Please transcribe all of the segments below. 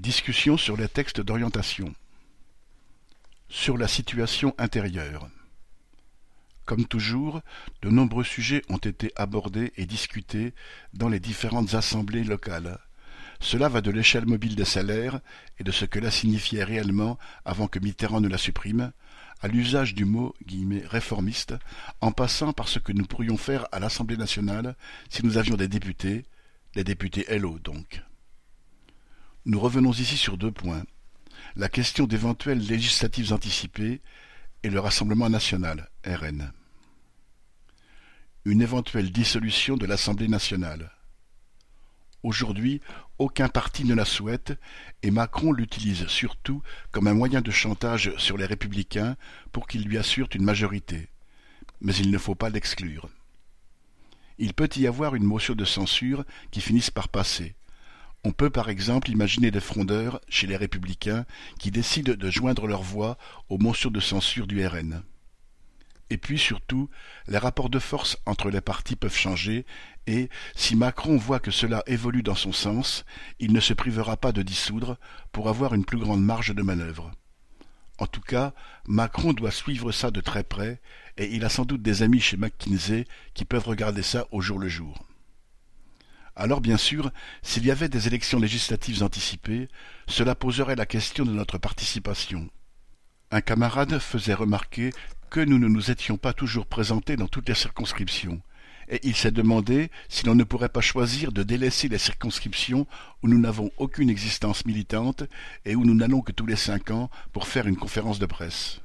Discussion sur les textes d'orientation. Sur la situation intérieure. Comme toujours, de nombreux sujets ont été abordés et discutés dans les différentes assemblées locales. Cela va de l'échelle mobile des salaires et de ce que la signifiait réellement avant que Mitterrand ne la supprime, à l'usage du mot « réformiste », en passant par ce que nous pourrions faire à l'Assemblée nationale si nous avions des députés, les députés LO donc. Nous revenons ici sur deux points. La question d'éventuelles législatives anticipées et le Rassemblement national, RN. Une éventuelle dissolution de l'Assemblée nationale. Aujourd'hui, aucun parti ne la souhaite et Macron l'utilise surtout comme un moyen de chantage sur les républicains pour qu'ils lui assurent une majorité. Mais il ne faut pas l'exclure. Il peut y avoir une motion de censure qui finisse par passer. On peut par exemple imaginer des frondeurs, chez les républicains, qui décident de joindre leur voix aux motions de censure du RN. Et puis surtout, les rapports de force entre les partis peuvent changer, et, si Macron voit que cela évolue dans son sens, il ne se privera pas de dissoudre pour avoir une plus grande marge de manœuvre. En tout cas, Macron doit suivre ça de très près, et il a sans doute des amis chez McKinsey qui peuvent regarder ça au jour le jour. Alors bien sûr, s'il y avait des élections législatives anticipées, cela poserait la question de notre participation. Un camarade faisait remarquer que nous ne nous étions pas toujours présentés dans toutes les circonscriptions, et il s'est demandé si l'on ne pourrait pas choisir de délaisser les circonscriptions où nous n'avons aucune existence militante et où nous n'allons que tous les cinq ans pour faire une conférence de presse.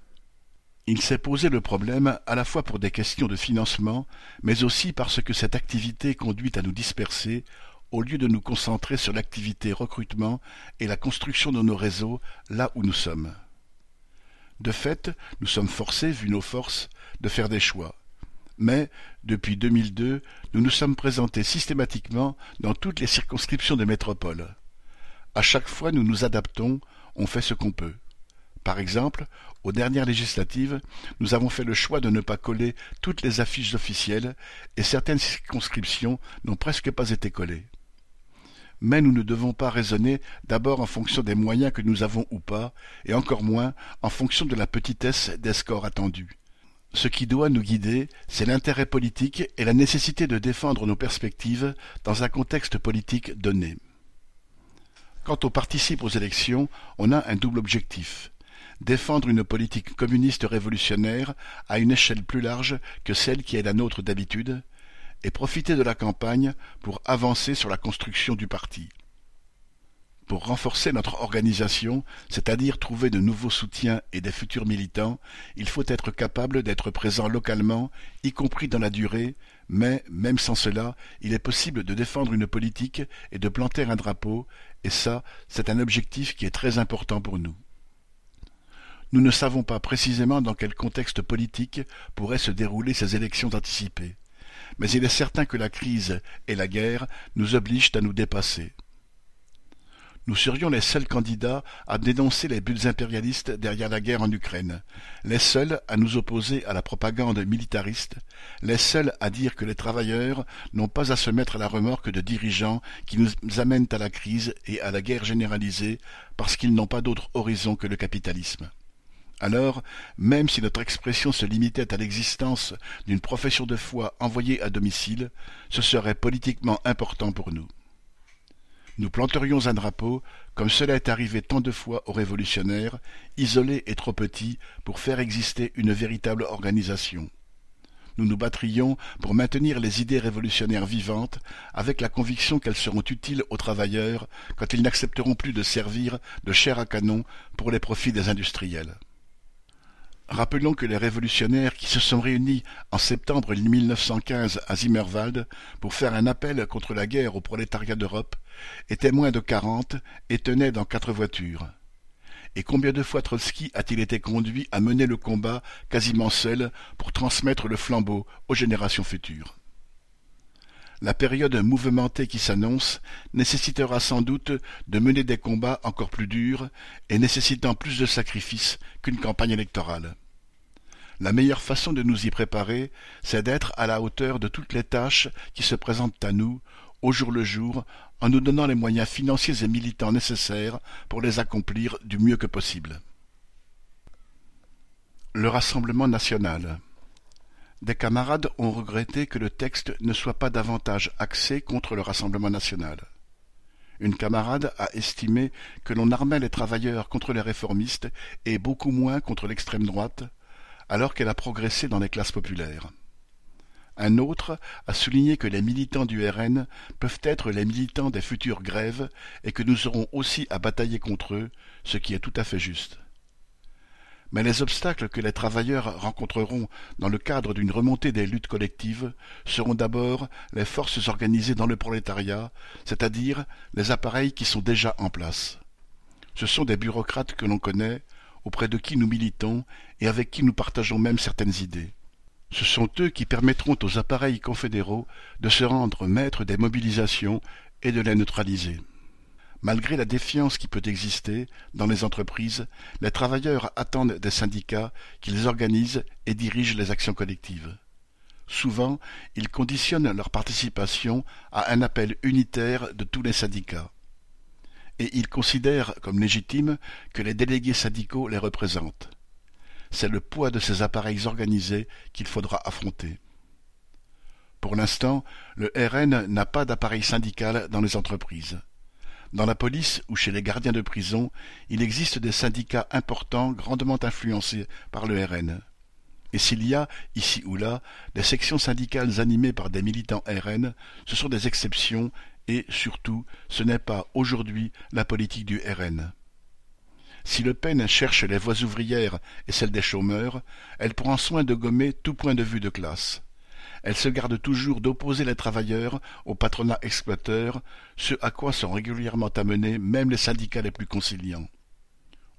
Il s'est posé le problème à la fois pour des questions de financement, mais aussi parce que cette activité conduit à nous disperser au lieu de nous concentrer sur l'activité recrutement et la construction de nos réseaux là où nous sommes. De fait, nous sommes forcés, vu nos forces, de faire des choix. Mais, depuis 2002, nous nous sommes présentés systématiquement dans toutes les circonscriptions de métropole. À chaque fois, nous nous adaptons, on fait ce qu'on peut. Par exemple, aux dernières législatives, nous avons fait le choix de ne pas coller toutes les affiches officielles et certaines circonscriptions n'ont presque pas été collées. Mais nous ne devons pas raisonner d'abord en fonction des moyens que nous avons ou pas, et encore moins en fonction de la petitesse des scores attendus. Ce qui doit nous guider, c'est l'intérêt politique et la nécessité de défendre nos perspectives dans un contexte politique donné. Quand on participe aux élections, on a un double objectif défendre une politique communiste révolutionnaire à une échelle plus large que celle qui est la nôtre d'habitude, et profiter de la campagne pour avancer sur la construction du parti. Pour renforcer notre organisation, c'est-à-dire trouver de nouveaux soutiens et des futurs militants, il faut être capable d'être présent localement, y compris dans la durée, mais, même sans cela, il est possible de défendre une politique et de planter un drapeau, et ça, c'est un objectif qui est très important pour nous. Nous ne savons pas précisément dans quel contexte politique pourraient se dérouler ces élections anticipées. Mais il est certain que la crise et la guerre nous obligent à nous dépasser. Nous serions les seuls candidats à dénoncer les buts impérialistes derrière la guerre en Ukraine, les seuls à nous opposer à la propagande militariste, les seuls à dire que les travailleurs n'ont pas à se mettre à la remorque de dirigeants qui nous amènent à la crise et à la guerre généralisée parce qu'ils n'ont pas d'autre horizon que le capitalisme. Alors, même si notre expression se limitait à l'existence d'une profession de foi envoyée à domicile, ce serait politiquement important pour nous. Nous planterions un drapeau, comme cela est arrivé tant de fois aux révolutionnaires, isolés et trop petits pour faire exister une véritable organisation. Nous nous battrions pour maintenir les idées révolutionnaires vivantes, avec la conviction qu'elles seront utiles aux travailleurs quand ils n'accepteront plus de servir de chair à canon pour les profits des industriels. Rappelons que les révolutionnaires qui se sont réunis en septembre 1915 à Zimmerwald pour faire un appel contre la guerre au prolétariat d'Europe étaient moins de quarante et tenaient dans quatre voitures. Et combien de fois Trotsky a-t-il été conduit à mener le combat quasiment seul pour transmettre le flambeau aux générations futures? La période mouvementée qui s'annonce nécessitera sans doute de mener des combats encore plus durs et nécessitant plus de sacrifices qu'une campagne électorale. La meilleure façon de nous y préparer, c'est d'être à la hauteur de toutes les tâches qui se présentent à nous, au jour le jour, en nous donnant les moyens financiers et militants nécessaires pour les accomplir du mieux que possible. Le Rassemblement national Des camarades ont regretté que le texte ne soit pas davantage axé contre le Rassemblement national. Une camarade a estimé que l'on armait les travailleurs contre les réformistes et beaucoup moins contre l'extrême droite, alors qu'elle a progressé dans les classes populaires. Un autre a souligné que les militants du RN peuvent être les militants des futures grèves et que nous aurons aussi à batailler contre eux, ce qui est tout à fait juste. Mais les obstacles que les travailleurs rencontreront dans le cadre d'une remontée des luttes collectives seront d'abord les forces organisées dans le prolétariat, c'est-à-dire les appareils qui sont déjà en place. Ce sont des bureaucrates que l'on connaît, auprès de qui nous militons et avec qui nous partageons même certaines idées. Ce sont eux qui permettront aux appareils confédéraux de se rendre maîtres des mobilisations et de les neutraliser. Malgré la défiance qui peut exister dans les entreprises, les travailleurs attendent des syndicats qu'ils organisent et dirigent les actions collectives. Souvent, ils conditionnent leur participation à un appel unitaire de tous les syndicats. Et ils considèrent comme légitime que les délégués syndicaux les représentent c'est le poids de ces appareils organisés qu'il faudra affronter. Pour l'instant, le RN n'a pas d'appareil syndical dans les entreprises. Dans la police ou chez les gardiens de prison, il existe des syndicats importants grandement influencés par le RN. Et s'il y a, ici ou là, des sections syndicales animées par des militants RN, ce sont des exceptions et, surtout, ce n'est pas aujourd'hui la politique du RN. Si Le Pen cherche les voies ouvrières et celles des chômeurs, elle prend soin de gommer tout point de vue de classe. Elle se garde toujours d'opposer les travailleurs au patronat exploiteur, ce à quoi sont régulièrement amenés même les syndicats les plus conciliants.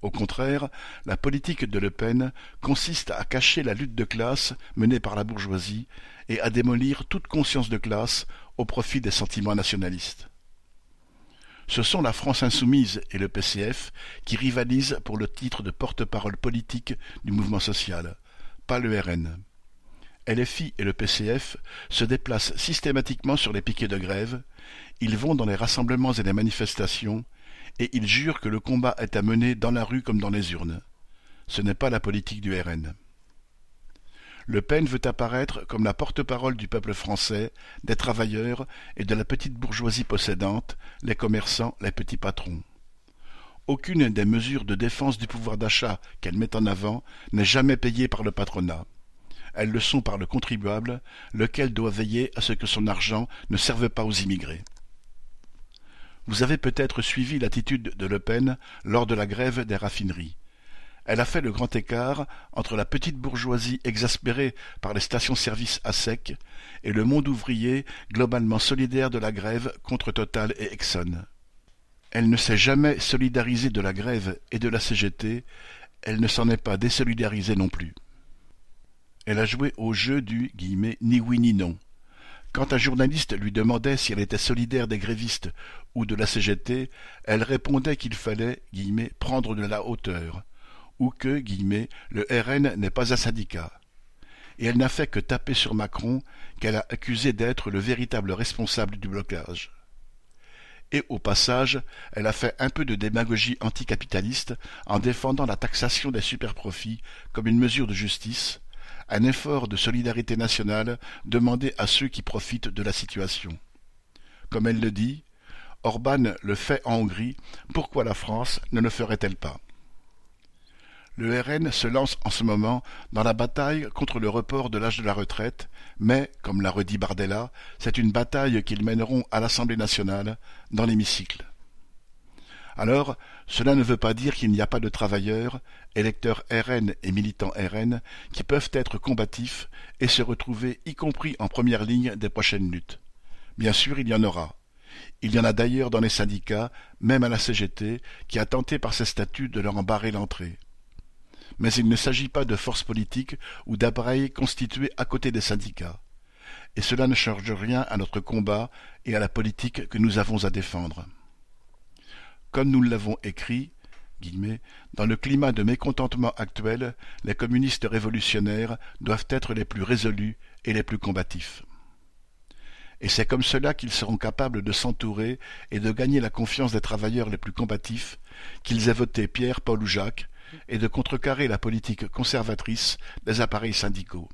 Au contraire, la politique de Le Pen consiste à cacher la lutte de classe menée par la bourgeoisie et à démolir toute conscience de classe au profit des sentiments nationalistes. Ce sont la France insoumise et le PCF qui rivalisent pour le titre de porte-parole politique du mouvement social, pas le RN. LFI et le PCF se déplacent systématiquement sur les piquets de grève, ils vont dans les rassemblements et les manifestations, et ils jurent que le combat est à mener dans la rue comme dans les urnes. Ce n'est pas la politique du RN. Le Pen veut apparaître comme la porte-parole du peuple français, des travailleurs et de la petite bourgeoisie possédante, les commerçants, les petits patrons. Aucune des mesures de défense du pouvoir d'achat qu'elle met en avant n'est jamais payée par le patronat. Elles le sont par le contribuable, lequel doit veiller à ce que son argent ne serve pas aux immigrés. Vous avez peut-être suivi l'attitude de Le Pen lors de la grève des raffineries. Elle a fait le grand écart entre la petite bourgeoisie exaspérée par les stations-service à sec et le monde ouvrier globalement solidaire de la grève contre Total et Exxon. Elle ne s'est jamais solidarisée de la grève et de la CGT, elle ne s'en est pas désolidarisée non plus. Elle a joué au jeu du ni oui ni non. Quand un journaliste lui demandait si elle était solidaire des grévistes ou de la CGT, elle répondait qu'il fallait prendre de la hauteur ou que le RN n'est pas un syndicat. Et elle n'a fait que taper sur Macron, qu'elle a accusé d'être le véritable responsable du blocage. Et au passage, elle a fait un peu de démagogie anticapitaliste en défendant la taxation des superprofits comme une mesure de justice, un effort de solidarité nationale demandé à ceux qui profitent de la situation. Comme elle le dit, Orban le fait en Hongrie, pourquoi la France ne le ferait-elle pas? Le RN se lance en ce moment dans la bataille contre le report de l'âge de la retraite, mais, comme l'a redit Bardella, c'est une bataille qu'ils mèneront à l'Assemblée nationale, dans l'hémicycle. Alors, cela ne veut pas dire qu'il n'y a pas de travailleurs, électeurs RN et militants RN, qui peuvent être combatifs et se retrouver y compris en première ligne des prochaines luttes. Bien sûr, il y en aura. Il y en a d'ailleurs dans les syndicats, même à la CGT, qui a tenté par ses statuts de leur en barrer l'entrée mais il ne s'agit pas de forces politiques ou d'appareils constitués à côté des syndicats. Et cela ne change rien à notre combat et à la politique que nous avons à défendre. Comme nous l'avons écrit, dans le climat de mécontentement actuel, les communistes révolutionnaires doivent être les plus résolus et les plus combatifs. et c'est comme cela qu'ils seront capables de s'entourer et de gagner la confiance des travailleurs les plus combatifs, qu'ils aient voté Pierre, Paul ou Jacques, et de contrecarrer la politique conservatrice des appareils syndicaux.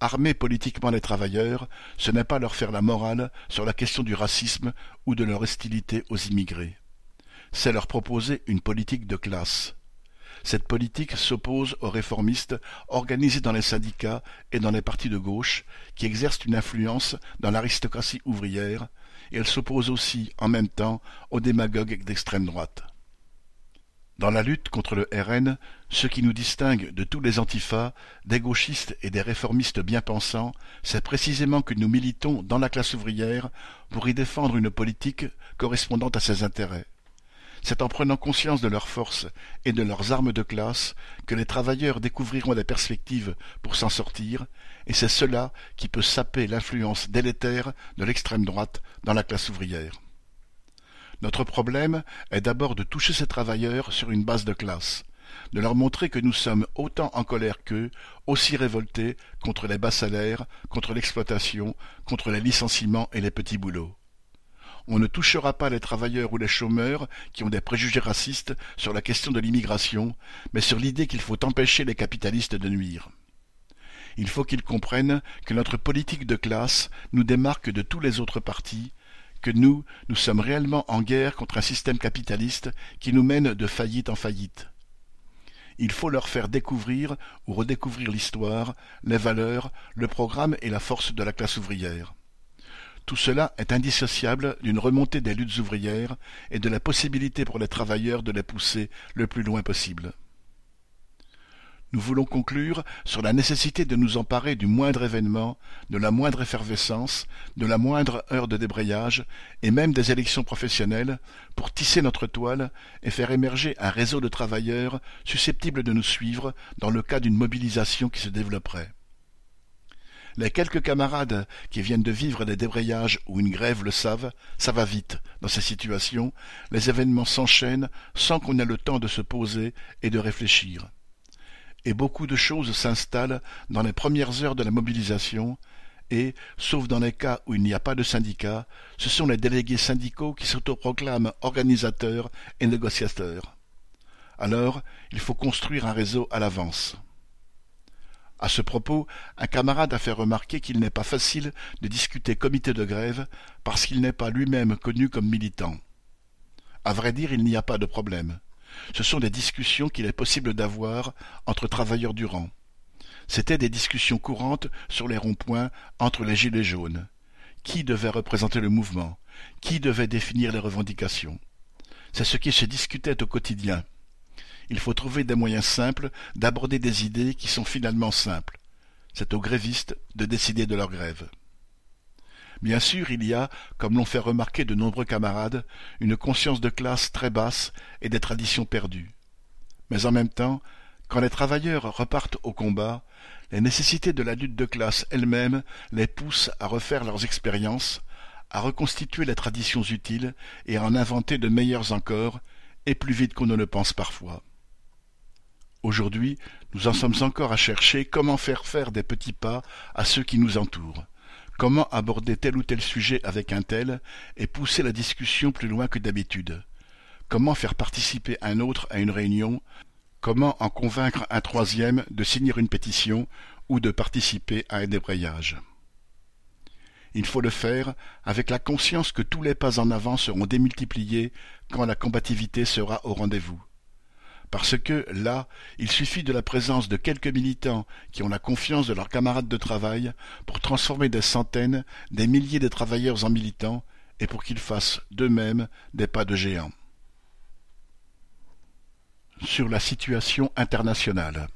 Armer politiquement les travailleurs, ce n'est pas leur faire la morale sur la question du racisme ou de leur hostilité aux immigrés. C'est leur proposer une politique de classe. Cette politique s'oppose aux réformistes organisés dans les syndicats et dans les partis de gauche qui exercent une influence dans l'aristocratie ouvrière, et elle s'oppose aussi, en même temps, aux démagogues d'extrême droite. Dans la lutte contre le RN, ce qui nous distingue de tous les antifas, des gauchistes et des réformistes bien-pensants, c'est précisément que nous militons dans la classe ouvrière pour y défendre une politique correspondant à ses intérêts. C'est en prenant conscience de leurs forces et de leurs armes de classe que les travailleurs découvriront des perspectives pour s'en sortir, et c'est cela qui peut saper l'influence délétère de l'extrême droite dans la classe ouvrière. Notre problème est d'abord de toucher ces travailleurs sur une base de classe, de leur montrer que nous sommes autant en colère qu'eux, aussi révoltés contre les bas salaires, contre l'exploitation, contre les licenciements et les petits boulots. On ne touchera pas les travailleurs ou les chômeurs qui ont des préjugés racistes sur la question de l'immigration, mais sur l'idée qu'il faut empêcher les capitalistes de nuire. Il faut qu'ils comprennent que notre politique de classe nous démarque de tous les autres partis, que nous, nous sommes réellement en guerre contre un système capitaliste qui nous mène de faillite en faillite. Il faut leur faire découvrir ou redécouvrir l'histoire, les valeurs, le programme et la force de la classe ouvrière. Tout cela est indissociable d'une remontée des luttes ouvrières et de la possibilité pour les travailleurs de les pousser le plus loin possible. Nous voulons conclure sur la nécessité de nous emparer du moindre événement, de la moindre effervescence, de la moindre heure de débrayage, et même des élections professionnelles, pour tisser notre toile et faire émerger un réseau de travailleurs susceptibles de nous suivre dans le cas d'une mobilisation qui se développerait. Les quelques camarades qui viennent de vivre des débrayages ou une grève le savent, ça va vite. Dans ces situations, les événements s'enchaînent sans qu'on ait le temps de se poser et de réfléchir et beaucoup de choses s'installent dans les premières heures de la mobilisation, et, sauf dans les cas où il n'y a pas de syndicat, ce sont les délégués syndicaux qui s'autoproclament organisateurs et négociateurs. Alors, il faut construire un réseau à l'avance. À ce propos, un camarade a fait remarquer qu'il n'est pas facile de discuter comité de grève parce qu'il n'est pas lui-même connu comme militant. À vrai dire, il n'y a pas de problème. Ce sont des discussions qu'il est possible d'avoir entre travailleurs du rang. C'étaient des discussions courantes sur les ronds-points entre les gilets jaunes. Qui devait représenter le mouvement? Qui devait définir les revendications? C'est ce qui se discutait au quotidien. Il faut trouver des moyens simples d'aborder des idées qui sont finalement simples. C'est aux grévistes de décider de leur grève. Bien sûr, il y a, comme l'ont fait remarquer de nombreux camarades, une conscience de classe très basse et des traditions perdues. Mais en même temps, quand les travailleurs repartent au combat, les nécessités de la lutte de classe elle-même les poussent à refaire leurs expériences, à reconstituer les traditions utiles et à en inventer de meilleures encore, et plus vite qu'on ne le pense parfois. Aujourd'hui, nous en sommes encore à chercher comment faire faire des petits pas à ceux qui nous entourent, Comment aborder tel ou tel sujet avec un tel et pousser la discussion plus loin que d'habitude? Comment faire participer un autre à une réunion? Comment en convaincre un troisième de signer une pétition ou de participer à un débrayage? Il faut le faire avec la conscience que tous les pas en avant seront démultipliés quand la combativité sera au rendez-vous parce que, là, il suffit de la présence de quelques militants qui ont la confiance de leurs camarades de travail pour transformer des centaines, des milliers de travailleurs en militants, et pour qu'ils fassent d'eux-mêmes des pas de géants. Sur la situation internationale.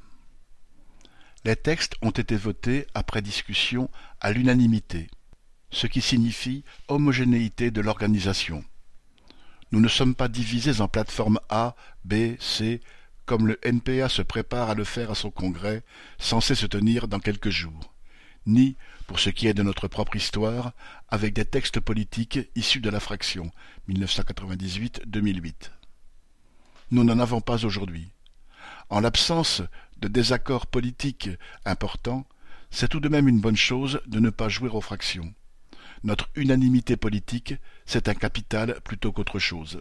Les textes ont été votés après discussion à l'unanimité, ce qui signifie homogénéité de l'organisation. Nous ne sommes pas divisés en plateformes A, B, C, comme le NPA se prépare à le faire à son congrès, censé se tenir dans quelques jours, ni, pour ce qui est de notre propre histoire, avec des textes politiques issus de la fraction 1998-2008. Nous n'en avons pas aujourd'hui. En l'absence de désaccords politiques importants, c'est tout de même une bonne chose de ne pas jouer aux fractions. Notre unanimité politique, c'est un capital plutôt qu'autre chose.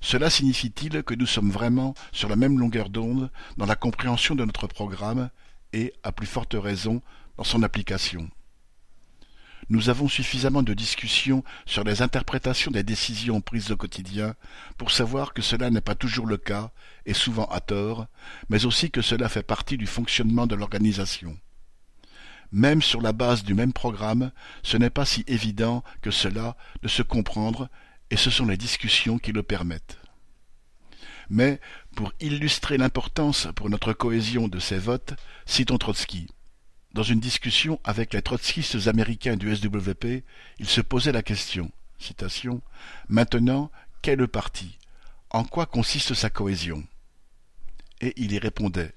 Cela signifie-t-il que nous sommes vraiment sur la même longueur d'onde dans la compréhension de notre programme et, à plus forte raison, dans son application? Nous avons suffisamment de discussions sur les interprétations des décisions prises au quotidien pour savoir que cela n'est pas toujours le cas, et souvent à tort, mais aussi que cela fait partie du fonctionnement de l'organisation. Même sur la base du même programme, ce n'est pas si évident que cela de se comprendre, et ce sont les discussions qui le permettent. Mais, pour illustrer l'importance pour notre cohésion de ces votes, citons Trotsky. Dans une discussion avec les trotskistes américains du SWP, il se posait la question Maintenant, qu'est le parti? En quoi consiste sa cohésion? Et il y répondait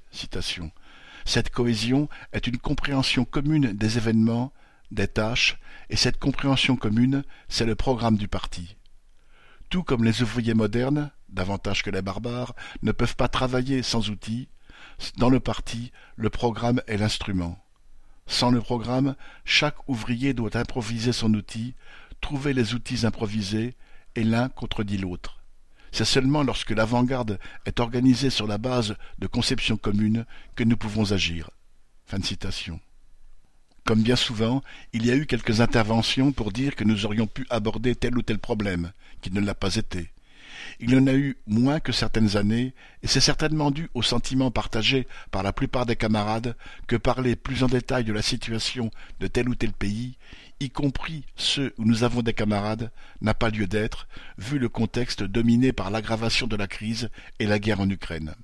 Cette cohésion est une compréhension commune des événements, des tâches, et cette compréhension commune, c'est le programme du parti. Tout comme les ouvriers modernes, davantage que les barbares, ne peuvent pas travailler sans outils, dans le parti, le programme est l'instrument. Sans le programme, chaque ouvrier doit improviser son outil, trouver les outils improvisés, et l'un contredit l'autre. C'est seulement lorsque l'avant-garde est organisée sur la base de conceptions communes que nous pouvons agir. Comme bien souvent, il y a eu quelques interventions pour dire que nous aurions pu aborder tel ou tel problème, qui ne l'a pas été. Il y en a eu moins que certaines années, et c'est certainement dû au sentiment partagé par la plupart des camarades que parler plus en détail de la situation de tel ou tel pays, y compris ceux où nous avons des camarades, n'a pas lieu d'être, vu le contexte dominé par l'aggravation de la crise et la guerre en Ukraine.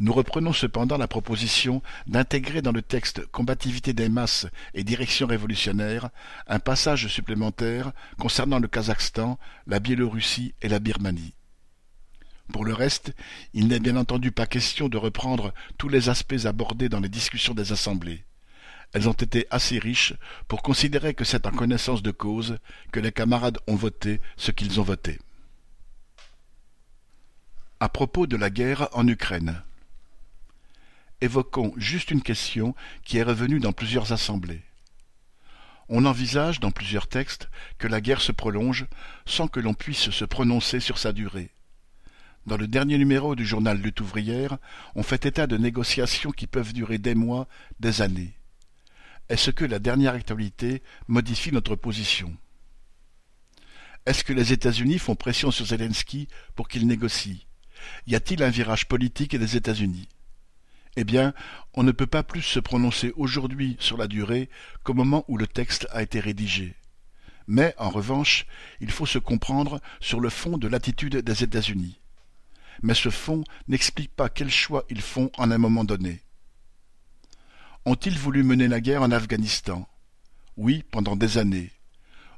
Nous reprenons cependant la proposition d'intégrer dans le texte Combativité des masses et direction révolutionnaire un passage supplémentaire concernant le Kazakhstan, la Biélorussie et la Birmanie. Pour le reste, il n'est bien entendu pas question de reprendre tous les aspects abordés dans les discussions des assemblées. Elles ont été assez riches pour considérer que c'est en connaissance de cause que les camarades ont voté ce qu'ils ont voté. À propos de la guerre en Ukraine évoquons juste une question qui est revenue dans plusieurs assemblées. On envisage dans plusieurs textes que la guerre se prolonge sans que l'on puisse se prononcer sur sa durée. Dans le dernier numéro du journal Lutte ouvrière, on fait état de négociations qui peuvent durer des mois, des années. Est-ce que la dernière actualité modifie notre position? Est-ce que les États-Unis font pression sur Zelensky pour qu'il négocie? Y a-t-il un virage politique des États-Unis? Eh bien, on ne peut pas plus se prononcer aujourd'hui sur la durée qu'au moment où le texte a été rédigé. Mais, en revanche, il faut se comprendre sur le fond de l'attitude des États-Unis. Mais ce fond n'explique pas quel choix ils font en un moment donné. Ont-ils voulu mener la guerre en Afghanistan? Oui, pendant des années.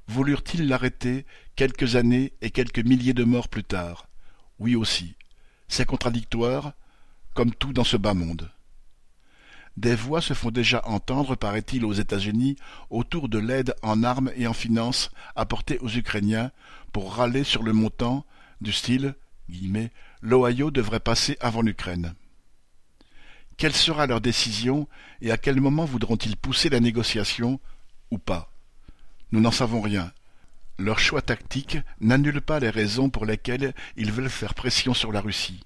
Voulurent-ils l'arrêter quelques années et quelques milliers de morts plus tard? Oui aussi. C'est contradictoire, comme tout dans ce bas monde. Des voix se font déjà entendre, paraît-il, aux États-Unis autour de l'aide en armes et en finances apportée aux Ukrainiens pour râler sur le montant, du style l'Ohio devrait passer avant l'Ukraine. Quelle sera leur décision et à quel moment voudront-ils pousser la négociation ou pas? Nous n'en savons rien. Leur choix tactique n'annule pas les raisons pour lesquelles ils veulent faire pression sur la Russie.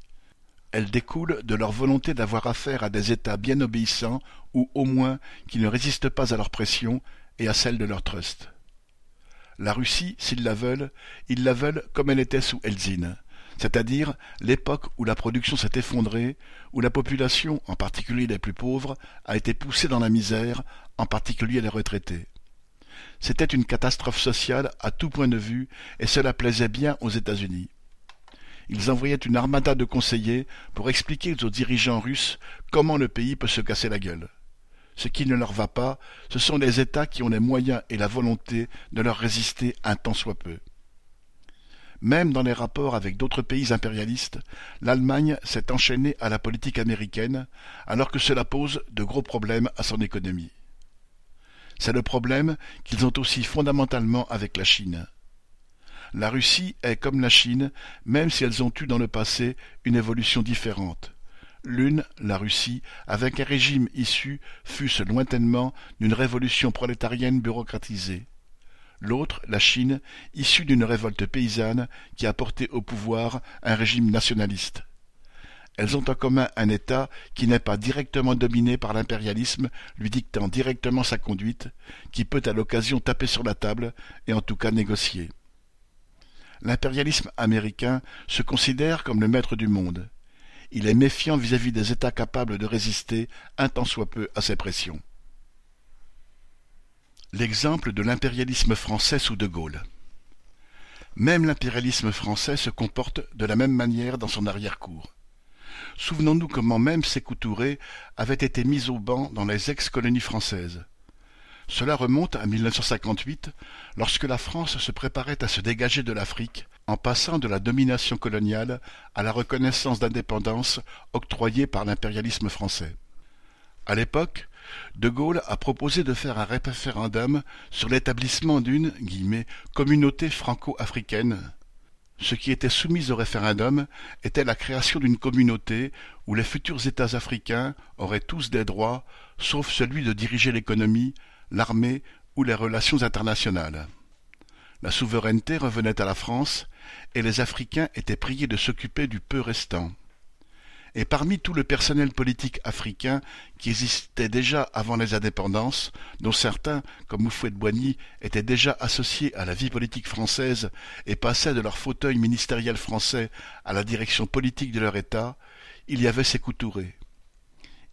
Elle découle de leur volonté d'avoir affaire à des États bien obéissants ou au moins qui ne résistent pas à leur pression et à celle de leur trust. La Russie, s'ils la veulent, ils la veulent comme elle était sous Elzine, c'est-à-dire l'époque où la production s'est effondrée, où la population, en particulier les plus pauvres, a été poussée dans la misère, en particulier les retraités. C'était une catastrophe sociale à tout point de vue, et cela plaisait bien aux États-Unis ils envoyaient une armada de conseillers pour expliquer aux dirigeants russes comment le pays peut se casser la gueule. Ce qui ne leur va pas, ce sont les États qui ont les moyens et la volonté de leur résister un tant soit peu. Même dans les rapports avec d'autres pays impérialistes, l'Allemagne s'est enchaînée à la politique américaine, alors que cela pose de gros problèmes à son économie. C'est le problème qu'ils ont aussi fondamentalement avec la Chine. La Russie est comme la Chine, même si elles ont eu dans le passé une évolution différente. L'une, la Russie, avec un régime issu, fût-ce lointainement, d'une révolution prolétarienne bureaucratisée. L'autre, la Chine, issue d'une révolte paysanne qui a porté au pouvoir un régime nationaliste. Elles ont en commun un État qui n'est pas directement dominé par l'impérialisme, lui dictant directement sa conduite, qui peut à l'occasion taper sur la table et en tout cas négocier. L'impérialisme américain se considère comme le maître du monde. Il est méfiant vis-à-vis des États capables de résister un tant soit peu à ses pressions. L'exemple de l'impérialisme français sous De Gaulle. Même l'impérialisme français se comporte de la même manière dans son arrière-cour. Souvenons-nous comment même Sékou Touré avait été mis au banc dans les ex-colonies françaises. Cela remonte à 1958, lorsque la France se préparait à se dégager de l'Afrique, en passant de la domination coloniale à la reconnaissance d'indépendance octroyée par l'impérialisme français. À l'époque, De Gaulle a proposé de faire un référendum sur l'établissement d'une communauté franco-africaine ce qui était soumis au référendum était la création d'une communauté où les futurs États africains auraient tous des droits, sauf celui de diriger l'économie, l'armée ou les relations internationales. La souveraineté revenait à la France, et les Africains étaient priés de s'occuper du peu restant et parmi tout le personnel politique africain qui existait déjà avant les indépendances, dont certains, comme Houphouët-Boigny, étaient déjà associés à la vie politique française et passaient de leur fauteuil ministériel français à la direction politique de leur État, il y avait Sékou Touré.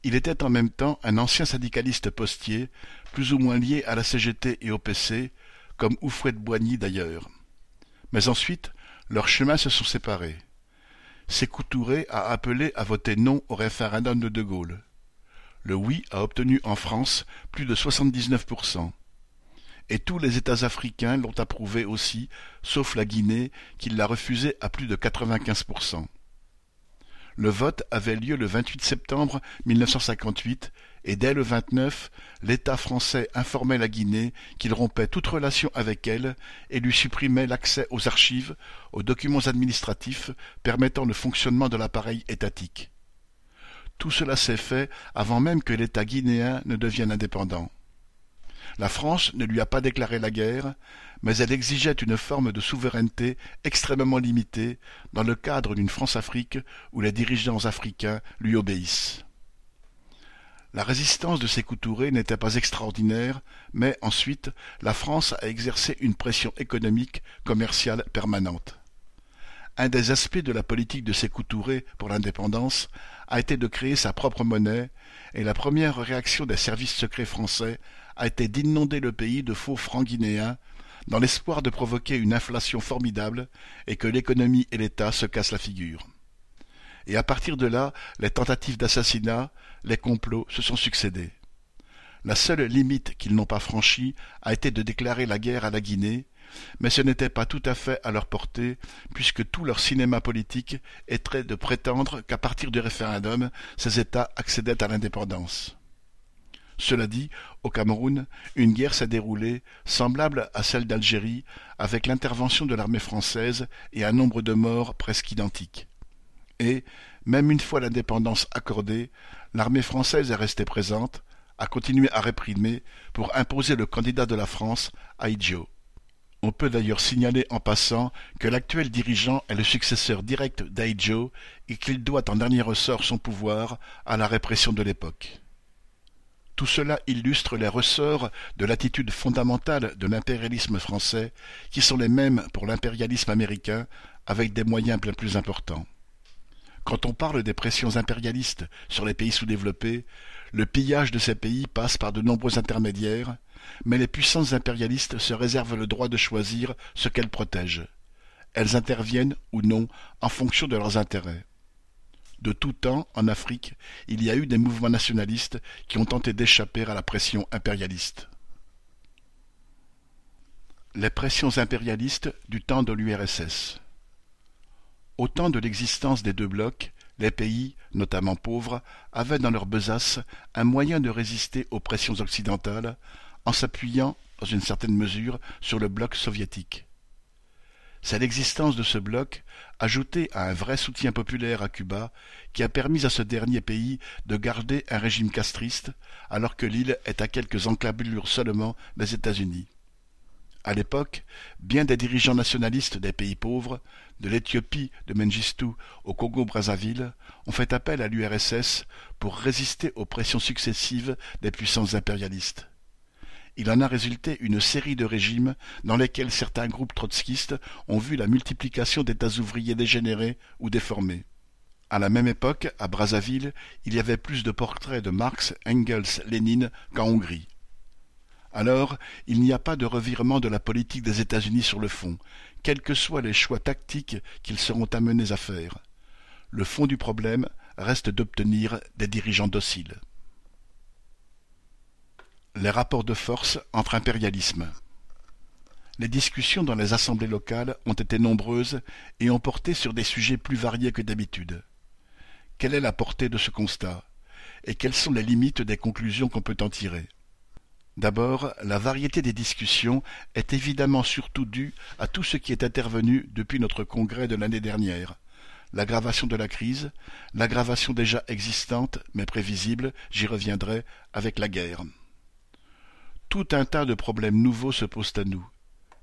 Il était en même temps un ancien syndicaliste postier, plus ou moins lié à la CGT et au PC, comme Houphouët-Boigny d'ailleurs. Mais ensuite, leurs chemins se sont séparés. Sékou Touré a appelé à voter non au référendum de De Gaulle. Le oui a obtenu en France plus de 79%. Et tous les États africains l'ont approuvé aussi, sauf la Guinée, qui l'a refusé à plus de 95%. Le vote avait lieu le 28 septembre 1958 et dès le 29, l'État français informait la Guinée qu'il rompait toute relation avec elle et lui supprimait l'accès aux archives, aux documents administratifs permettant le fonctionnement de l'appareil étatique. Tout cela s'est fait avant même que l'État guinéen ne devienne indépendant. La France ne lui a pas déclaré la guerre, mais elle exigeait une forme de souveraineté extrêmement limitée dans le cadre d'une France-Afrique où les dirigeants africains lui obéissent. La résistance de Sékou Touré n'était pas extraordinaire, mais ensuite la France a exercé une pression économique, commerciale permanente. Un des aspects de la politique de Sékou Touré pour l'indépendance a été de créer sa propre monnaie, et la première réaction des services secrets français a été d'inonder le pays de faux francs guinéens, dans l'espoir de provoquer une inflation formidable et que l'économie et l'État se cassent la figure et à partir de là, les tentatives d'assassinat, les complots se sont succédés. La seule limite qu'ils n'ont pas franchie a été de déclarer la guerre à la Guinée, mais ce n'était pas tout à fait à leur portée, puisque tout leur cinéma politique était de prétendre qu'à partir du référendum, ces États accédaient à l'indépendance. Cela dit, au Cameroun, une guerre s'est déroulée, semblable à celle d'Algérie, avec l'intervention de l'armée française et un nombre de morts presque identiques et, même une fois l'indépendance accordée, l'armée française est restée présente, a continué à réprimer pour imposer le candidat de la France, Aïdjo. On peut d'ailleurs signaler en passant que l'actuel dirigeant est le successeur direct d'Aïdjo et qu'il doit en dernier ressort son pouvoir à la répression de l'époque. Tout cela illustre les ressorts de l'attitude fondamentale de l'impérialisme français, qui sont les mêmes pour l'impérialisme américain, avec des moyens bien plus importants. Quand on parle des pressions impérialistes sur les pays sous-développés, le pillage de ces pays passe par de nombreux intermédiaires, mais les puissances impérialistes se réservent le droit de choisir ce qu'elles protègent. Elles interviennent ou non en fonction de leurs intérêts. De tout temps, en Afrique, il y a eu des mouvements nationalistes qui ont tenté d'échapper à la pression impérialiste. Les pressions impérialistes du temps de l'URSS au temps de l'existence des deux blocs, les pays, notamment pauvres, avaient dans leur besace un moyen de résister aux pressions occidentales en s'appuyant, dans une certaine mesure, sur le bloc soviétique. C'est l'existence de ce bloc, ajoutée à un vrai soutien populaire à Cuba, qui a permis à ce dernier pays de garder un régime castriste, alors que l'île est à quelques enclavures seulement des États-Unis. À l'époque, bien des dirigeants nationalistes des pays pauvres, de l'Éthiopie de Mengistu au Congo-Brazzaville, ont fait appel à l'URSS pour résister aux pressions successives des puissances impérialistes. Il en a résulté une série de régimes dans lesquels certains groupes trotskistes ont vu la multiplication d'états ouvriers dégénérés ou déformés. À la même époque, à Brazzaville, il y avait plus de portraits de Marx, Engels, Lénine qu'en Hongrie. Alors, il n'y a pas de revirement de la politique des États-Unis sur le fond, quels que soient les choix tactiques qu'ils seront amenés à faire. Le fond du problème reste d'obtenir des dirigeants dociles. Les rapports de force entre impérialismes. Les discussions dans les assemblées locales ont été nombreuses et ont porté sur des sujets plus variés que d'habitude. Quelle est la portée de ce constat? Et quelles sont les limites des conclusions qu'on peut en tirer? D'abord, la variété des discussions est évidemment surtout due à tout ce qui est intervenu depuis notre congrès de l'année dernière. L'aggravation de la crise, l'aggravation déjà existante, mais prévisible, j'y reviendrai, avec la guerre. Tout un tas de problèmes nouveaux se posent à nous.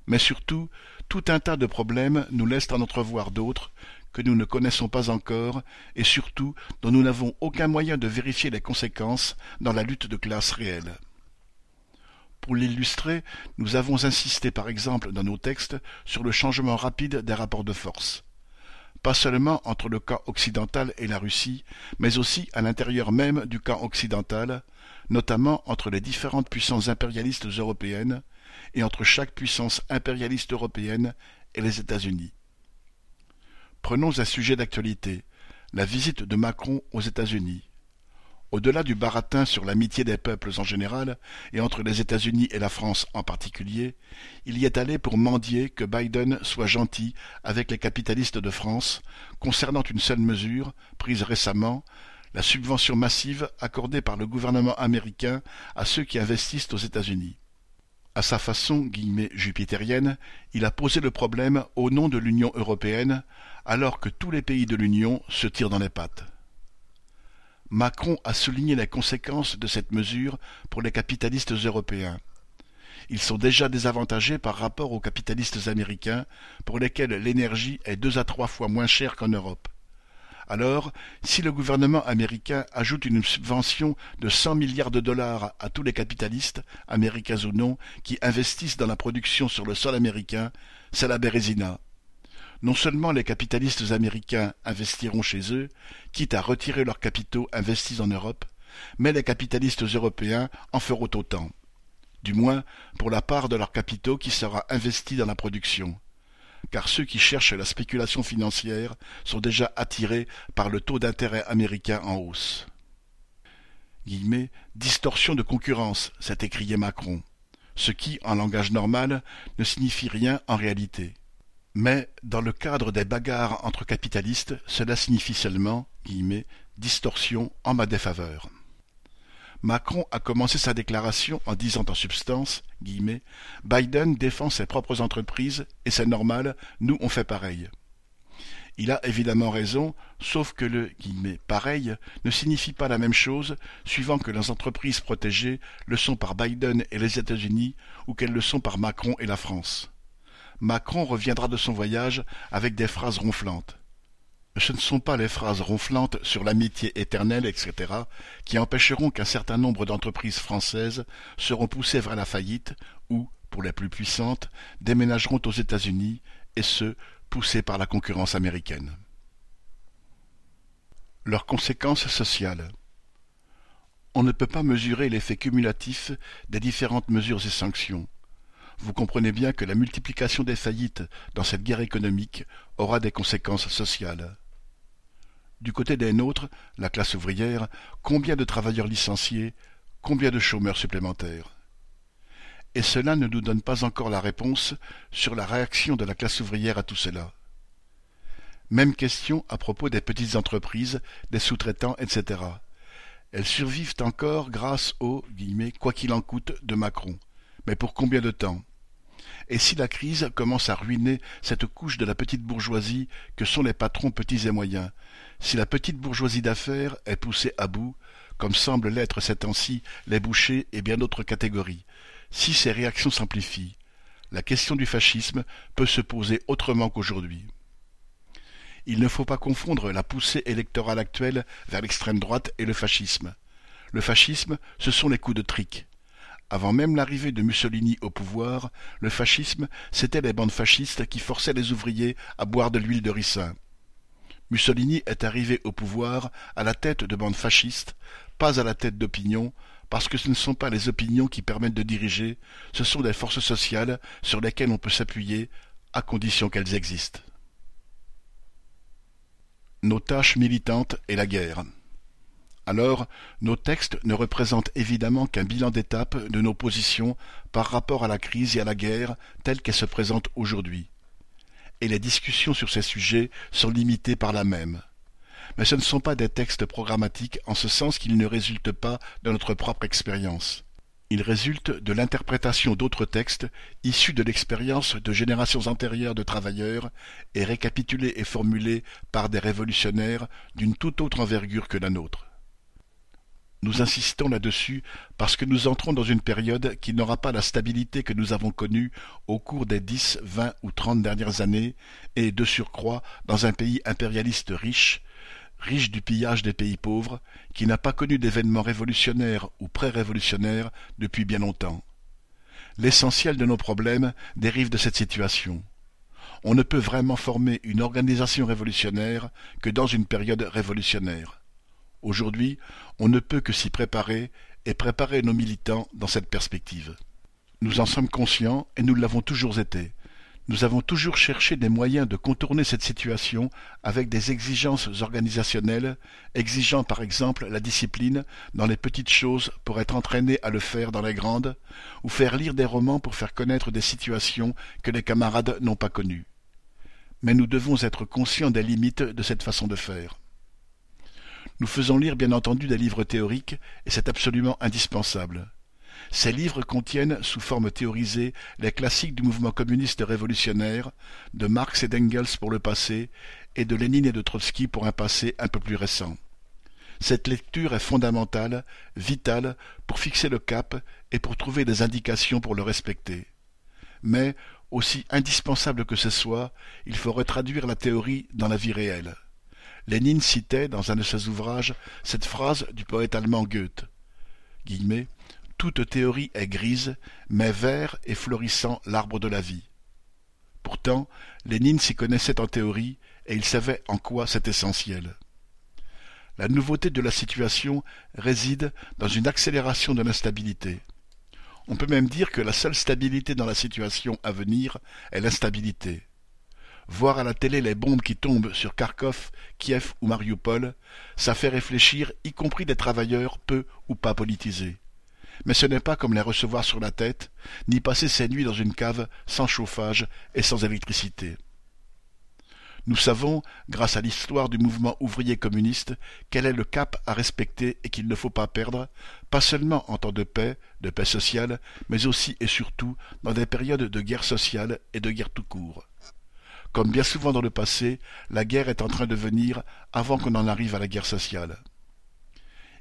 Mais surtout, tout un tas de problèmes nous laissent en entrevoir d'autres que nous ne connaissons pas encore et surtout dont nous n'avons aucun moyen de vérifier les conséquences dans la lutte de classe réelle. Pour l'illustrer, nous avons insisté par exemple dans nos textes sur le changement rapide des rapports de force. Pas seulement entre le camp occidental et la Russie, mais aussi à l'intérieur même du camp occidental, notamment entre les différentes puissances impérialistes européennes et entre chaque puissance impérialiste européenne et les États-Unis. Prenons un sujet d'actualité, la visite de Macron aux États-Unis. Au-delà du baratin sur l'amitié des peuples en général, et entre les États-Unis et la France en particulier, il y est allé pour mendier que Biden soit gentil avec les capitalistes de France concernant une seule mesure, prise récemment, la subvention massive accordée par le gouvernement américain à ceux qui investissent aux États-Unis. À sa façon guillemets, jupitérienne, il a posé le problème au nom de l'Union européenne, alors que tous les pays de l'Union se tirent dans les pattes. Macron a souligné les conséquences de cette mesure pour les capitalistes européens. Ils sont déjà désavantagés par rapport aux capitalistes américains, pour lesquels l'énergie est deux à trois fois moins chère qu'en Europe. Alors, si le gouvernement américain ajoute une subvention de cent milliards de dollars à tous les capitalistes, américains ou non, qui investissent dans la production sur le sol américain, c'est la bérésina non seulement les capitalistes américains investiront chez eux, quitte à retirer leurs capitaux investis en Europe, mais les capitalistes européens en feront autant, du moins pour la part de leurs capitaux qui sera investie dans la production, car ceux qui cherchent la spéculation financière sont déjà attirés par le taux d'intérêt américain en hausse. Distorsion de concurrence, s'est écrié Macron, ce qui, en langage normal, ne signifie rien en réalité. Mais, dans le cadre des bagarres entre capitalistes, cela signifie seulement distorsion en ma défaveur. Macron a commencé sa déclaration en disant en substance Biden défend ses propres entreprises et c'est normal, nous on fait pareil. Il a évidemment raison, sauf que le pareil ne signifie pas la même chose suivant que les entreprises protégées le sont par Biden et les États-Unis ou qu'elles le sont par Macron et la France. Macron reviendra de son voyage avec des phrases ronflantes. Ce ne sont pas les phrases ronflantes sur l'amitié éternelle, etc., qui empêcheront qu'un certain nombre d'entreprises françaises seront poussées vers la faillite ou, pour les plus puissantes, déménageront aux États-Unis, et ce, poussées par la concurrence américaine. Leurs conséquences sociales. On ne peut pas mesurer l'effet cumulatif des différentes mesures et sanctions vous comprenez bien que la multiplication des faillites dans cette guerre économique aura des conséquences sociales. Du côté des nôtres, la classe ouvrière, combien de travailleurs licenciés, combien de chômeurs supplémentaires? Et cela ne nous donne pas encore la réponse sur la réaction de la classe ouvrière à tout cela. Même question à propos des petites entreprises, des sous-traitants, etc. Elles survivent encore grâce au « quoi qu'il en coûte » de Macron. Mais pour combien de temps? Et si la crise commence à ruiner cette couche de la petite bourgeoisie que sont les patrons petits et moyens, si la petite bourgeoisie d'affaires est poussée à bout, comme semblent l'être ces temps-ci les bouchers et bien d'autres catégories, si ces réactions s'amplifient, la question du fascisme peut se poser autrement qu'aujourd'hui. Il ne faut pas confondre la poussée électorale actuelle vers l'extrême droite et le fascisme. Le fascisme, ce sont les coups de trique. Avant même l'arrivée de Mussolini au pouvoir, le fascisme, c'étaient les bandes fascistes qui forçaient les ouvriers à boire de l'huile de ricin. Mussolini est arrivé au pouvoir à la tête de bandes fascistes, pas à la tête d'opinions, parce que ce ne sont pas les opinions qui permettent de diriger, ce sont des forces sociales sur lesquelles on peut s'appuyer, à condition qu'elles existent. Nos tâches militantes et la guerre. Alors, nos textes ne représentent évidemment qu'un bilan d'étape de nos positions par rapport à la crise et à la guerre telle qu'elle se présente aujourd'hui. Et les discussions sur ces sujets sont limitées par la même. Mais ce ne sont pas des textes programmatiques en ce sens qu'ils ne résultent pas de notre propre expérience. Ils résultent de l'interprétation d'autres textes issus de l'expérience de générations antérieures de travailleurs et récapitulés et formulés par des révolutionnaires d'une toute autre envergure que la nôtre. Nous insistons là-dessus parce que nous entrons dans une période qui n'aura pas la stabilité que nous avons connue au cours des dix, vingt ou trente dernières années, et de surcroît dans un pays impérialiste riche, riche du pillage des pays pauvres, qui n'a pas connu d'événements révolutionnaires ou pré-révolutionnaires depuis bien longtemps. L'essentiel de nos problèmes dérive de cette situation. On ne peut vraiment former une organisation révolutionnaire que dans une période révolutionnaire. Aujourd'hui, on ne peut que s'y préparer et préparer nos militants dans cette perspective. Nous en sommes conscients et nous l'avons toujours été. Nous avons toujours cherché des moyens de contourner cette situation avec des exigences organisationnelles, exigeant par exemple la discipline dans les petites choses pour être entraîné à le faire dans les grandes, ou faire lire des romans pour faire connaître des situations que les camarades n'ont pas connues. Mais nous devons être conscients des limites de cette façon de faire. Nous faisons lire bien entendu des livres théoriques, et c'est absolument indispensable. Ces livres contiennent, sous forme théorisée, les classiques du mouvement communiste révolutionnaire, de Marx et d'Engels pour le passé, et de Lénine et de Trotsky pour un passé un peu plus récent. Cette lecture est fondamentale, vitale, pour fixer le cap et pour trouver des indications pour le respecter. Mais, aussi indispensable que ce soit, il faut retraduire la théorie dans la vie réelle. Lénine citait, dans un de ses ouvrages, cette phrase du poète allemand Goethe. Toute théorie est grise, mais vert et florissant l'arbre de la vie. Pourtant, Lénine s'y connaissait en théorie, et il savait en quoi c'est essentiel. La nouveauté de la situation réside dans une accélération de l'instabilité. On peut même dire que la seule stabilité dans la situation à venir est l'instabilité. Voir à la télé les bombes qui tombent sur Kharkov, Kiev ou Mariupol, ça fait réfléchir, y compris des travailleurs peu ou pas politisés. Mais ce n'est pas comme les recevoir sur la tête, ni passer ses nuits dans une cave sans chauffage et sans électricité. Nous savons, grâce à l'histoire du mouvement ouvrier communiste, quel est le cap à respecter et qu'il ne faut pas perdre, pas seulement en temps de paix, de paix sociale, mais aussi et surtout dans des périodes de guerre sociale et de guerre tout court. Comme bien souvent dans le passé, la guerre est en train de venir avant qu'on en arrive à la guerre sociale.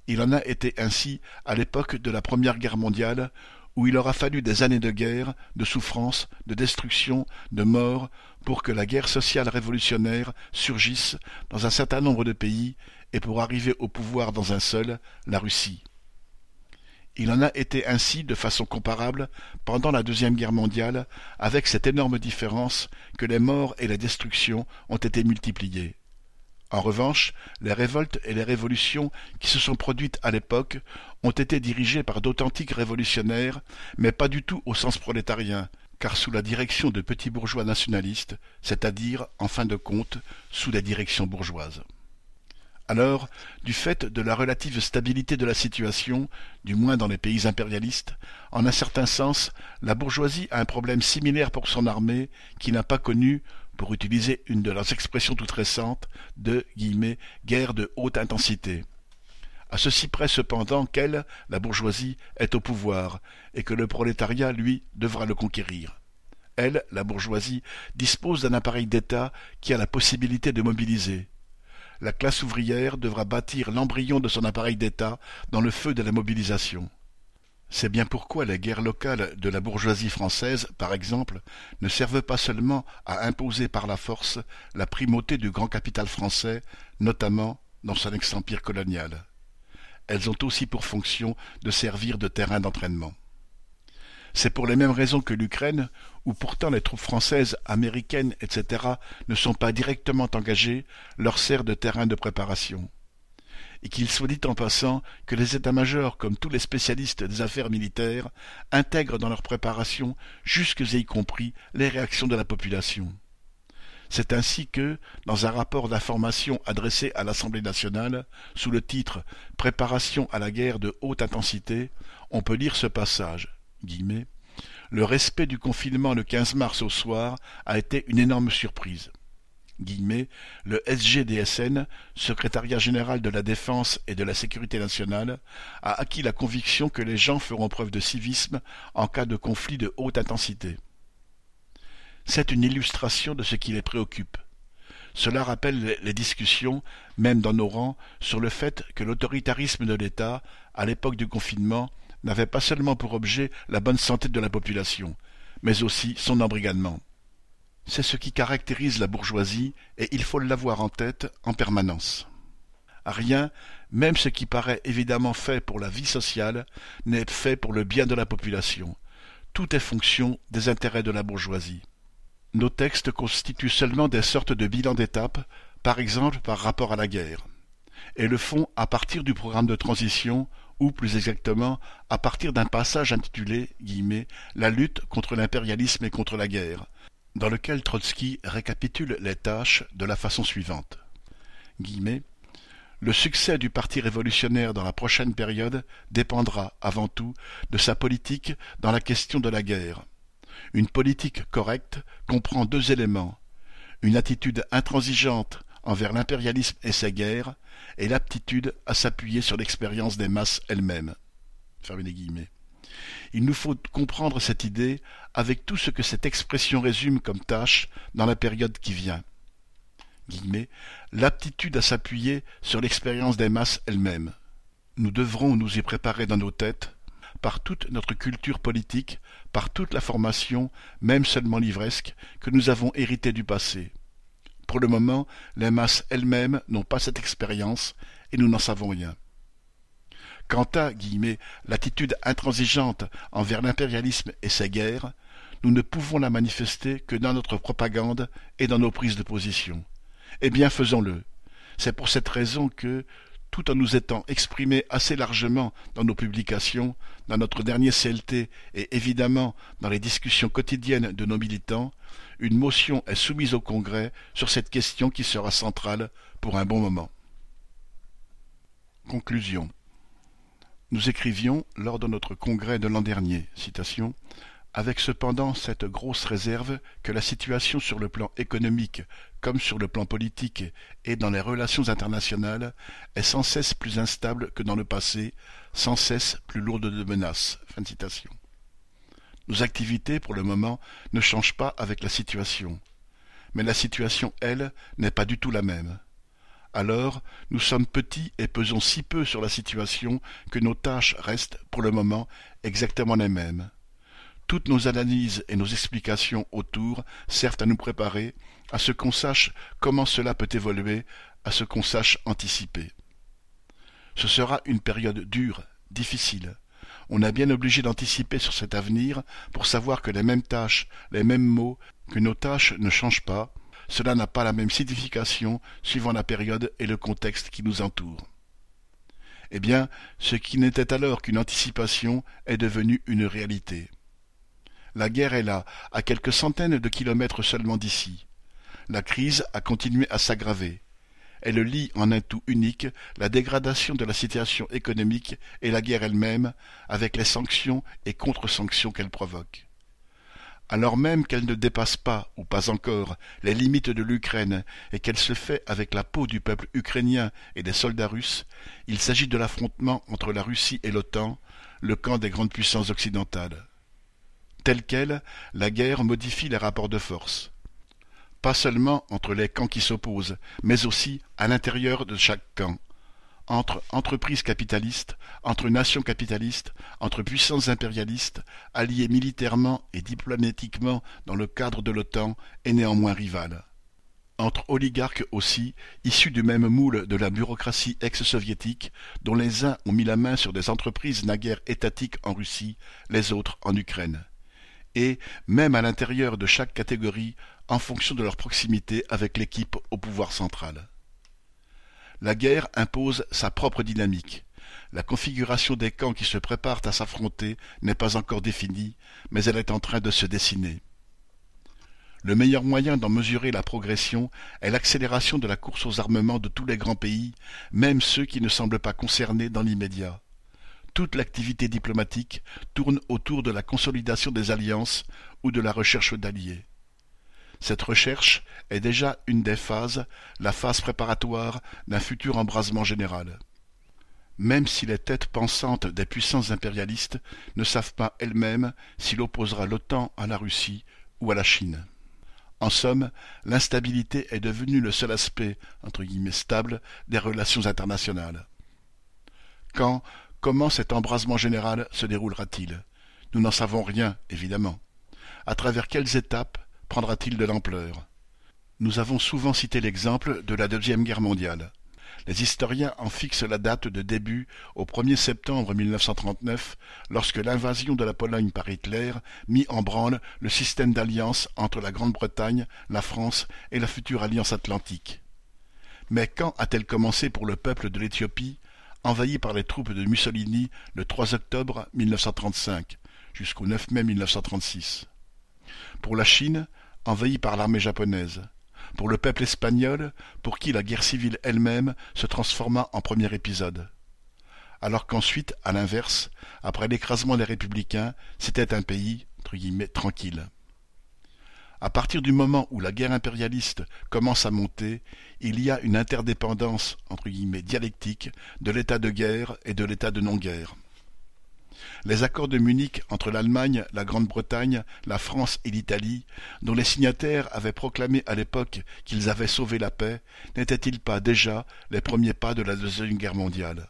Il en a été ainsi à l'époque de la Première Guerre mondiale, où il aura fallu des années de guerre, de souffrance, de destruction, de mort, pour que la guerre sociale révolutionnaire surgisse dans un certain nombre de pays et pour arriver au pouvoir dans un seul, la Russie. Il en a été ainsi de façon comparable pendant la Deuxième Guerre mondiale, avec cette énorme différence que les morts et les destructions ont été multipliées. En revanche, les révoltes et les révolutions qui se sont produites à l'époque ont été dirigées par d'authentiques révolutionnaires, mais pas du tout au sens prolétarien, car sous la direction de petits bourgeois nationalistes, c'est-à-dire, en fin de compte, sous la direction bourgeoise. Alors, du fait de la relative stabilité de la situation, du moins dans les pays impérialistes, en un certain sens, la bourgeoisie a un problème similaire pour son armée qui n'a pas connu, pour utiliser une de leurs expressions toutes récentes, de guerre de haute intensité. À ceci près cependant qu'elle, la bourgeoisie, est au pouvoir, et que le prolétariat, lui, devra le conquérir. Elle, la bourgeoisie, dispose d'un appareil d'État qui a la possibilité de mobiliser. La classe ouvrière devra bâtir l'embryon de son appareil d'État dans le feu de la mobilisation. C'est bien pourquoi les guerres locales de la bourgeoisie française, par exemple, ne servent pas seulement à imposer par la force la primauté du grand capital français, notamment dans son ex-empire colonial. Elles ont aussi pour fonction de servir de terrain d'entraînement. C'est pour les mêmes raisons que l'Ukraine, où pourtant les troupes françaises, américaines, etc. ne sont pas directement engagées, leur sert de terrain de préparation et qu'il soit dit en passant que les états-majors, comme tous les spécialistes des affaires militaires, intègrent dans leur préparation jusque et y compris les réactions de la population. C'est ainsi que, dans un rapport d'information adressé à l'Assemblée nationale, sous le titre Préparation à la guerre de haute intensité, on peut lire ce passage Le respect du confinement le 15 mars au soir a été une énorme surprise le SGDSN, secrétariat général de la Défense et de la Sécurité nationale, a acquis la conviction que les gens feront preuve de civisme en cas de conflit de haute intensité. C'est une illustration de ce qui les préoccupe. Cela rappelle les discussions, même dans nos rangs, sur le fait que l'autoritarisme de l'État, à l'époque du confinement, n'avait pas seulement pour objet la bonne santé de la population, mais aussi son embrigadement. C'est ce qui caractérise la bourgeoisie, et il faut l'avoir en tête en permanence. Rien, même ce qui paraît évidemment fait pour la vie sociale, n'est fait pour le bien de la population. Tout est fonction des intérêts de la bourgeoisie. Nos textes constituent seulement des sortes de bilans d'étape, par exemple par rapport à la guerre, et le font à partir du programme de transition, ou plus exactement à partir d'un passage intitulé La lutte contre l'impérialisme et contre la guerre, dans lequel Trotsky récapitule les tâches de la façon suivante. le succès du Parti révolutionnaire dans la prochaine période dépendra, avant tout, de sa politique dans la question de la guerre. Une politique correcte comprend deux éléments une attitude intransigeante envers l'impérialisme et ses guerres, et l'aptitude à s'appuyer sur l'expérience des masses elles-mêmes. Il nous faut comprendre cette idée avec tout ce que cette expression résume comme tâche dans la période qui vient. L'aptitude à s'appuyer sur l'expérience des masses elles-mêmes. Nous devrons nous y préparer dans nos têtes, par toute notre culture politique, par toute la formation, même seulement livresque, que nous avons héritée du passé. Pour le moment, les masses elles-mêmes n'ont pas cette expérience, et nous n'en savons rien. Quant à l'attitude intransigeante envers l'impérialisme et ses guerres, nous ne pouvons la manifester que dans notre propagande et dans nos prises de position. Eh bien faisons-le. C'est pour cette raison que, tout en nous étant exprimés assez largement dans nos publications, dans notre dernier CLT et évidemment dans les discussions quotidiennes de nos militants, une motion est soumise au Congrès sur cette question qui sera centrale pour un bon moment. Conclusion. Nous écrivions, lors de notre congrès de l'an dernier, avec cependant cette grosse réserve que la situation sur le plan économique comme sur le plan politique et dans les relations internationales est sans cesse plus instable que dans le passé, sans cesse plus lourde de menaces. Nos activités, pour le moment, ne changent pas avec la situation. Mais la situation, elle, n'est pas du tout la même. Alors, nous sommes petits et pesons si peu sur la situation que nos tâches restent, pour le moment, exactement les mêmes. Toutes nos analyses et nos explications autour servent à nous préparer, à ce qu'on sache comment cela peut évoluer, à ce qu'on sache anticiper. Ce sera une période dure, difficile. On est bien obligé d'anticiper sur cet avenir pour savoir que les mêmes tâches, les mêmes mots, que nos tâches ne changent pas, cela n'a pas la même signification suivant la période et le contexte qui nous entoure. Eh bien, ce qui n'était alors qu'une anticipation est devenu une réalité. La guerre est là, à quelques centaines de kilomètres seulement d'ici. La crise a continué à s'aggraver. Elle lie en un tout unique la dégradation de la situation économique et la guerre elle-même, avec les sanctions et contre-sanctions qu'elle provoque alors même qu'elle ne dépasse pas, ou pas encore, les limites de l'Ukraine et qu'elle se fait avec la peau du peuple ukrainien et des soldats russes, il s'agit de l'affrontement entre la Russie et l'OTAN, le camp des grandes puissances occidentales. Telle qu'elle, la guerre modifie les rapports de force. Pas seulement entre les camps qui s'opposent, mais aussi à l'intérieur de chaque camp. Entre entreprises capitalistes, entre nations capitalistes, entre puissances impérialistes, alliées militairement et diplomatiquement dans le cadre de l'OTAN et néanmoins rivales entre oligarques aussi, issus du même moule de la bureaucratie ex-soviétique, dont les uns ont mis la main sur des entreprises naguère étatiques en Russie, les autres en Ukraine. Et, même à l'intérieur de chaque catégorie, en fonction de leur proximité avec l'équipe au pouvoir central. La guerre impose sa propre dynamique. La configuration des camps qui se préparent à s'affronter n'est pas encore définie, mais elle est en train de se dessiner. Le meilleur moyen d'en mesurer la progression est l'accélération de la course aux armements de tous les grands pays, même ceux qui ne semblent pas concernés dans l'immédiat. Toute l'activité diplomatique tourne autour de la consolidation des alliances ou de la recherche d'alliés. Cette recherche est déjà une des phases, la phase préparatoire d'un futur embrasement général. Même si les têtes pensantes des puissances impérialistes ne savent pas elles-mêmes s'il opposera l'OTAN à la Russie ou à la Chine. En somme, l'instabilité est devenue le seul aspect entre guillemets stable des relations internationales. Quand, comment cet embrasement général se déroulera-t-il? Nous n'en savons rien, évidemment. À travers quelles étapes prendra-t-il de l'ampleur Nous avons souvent cité l'exemple de la Deuxième Guerre mondiale. Les historiens en fixent la date de début au 1er septembre 1939, lorsque l'invasion de la Pologne par Hitler mit en branle le système d'alliance entre la Grande-Bretagne, la France et la future Alliance atlantique. Mais quand a-t-elle commencé pour le peuple de l'Éthiopie, envahi par les troupes de Mussolini le 3 octobre 1935 jusqu'au 9 mai 1936 Pour la Chine, envahie par l'armée japonaise pour le peuple espagnol, pour qui la guerre civile elle-même se transforma en premier épisode. Alors qu'ensuite, à l'inverse, après l'écrasement des républicains, c'était un pays, entre guillemets, tranquille. À partir du moment où la guerre impérialiste commence à monter, il y a une interdépendance, entre guillemets, dialectique de l'état de guerre et de l'état de non-guerre. Les accords de Munich entre l'Allemagne, la Grande-Bretagne, la France et l'Italie, dont les signataires avaient proclamé à l'époque qu'ils avaient sauvé la paix, n'étaient-ils pas déjà les premiers pas de la Deuxième Guerre mondiale?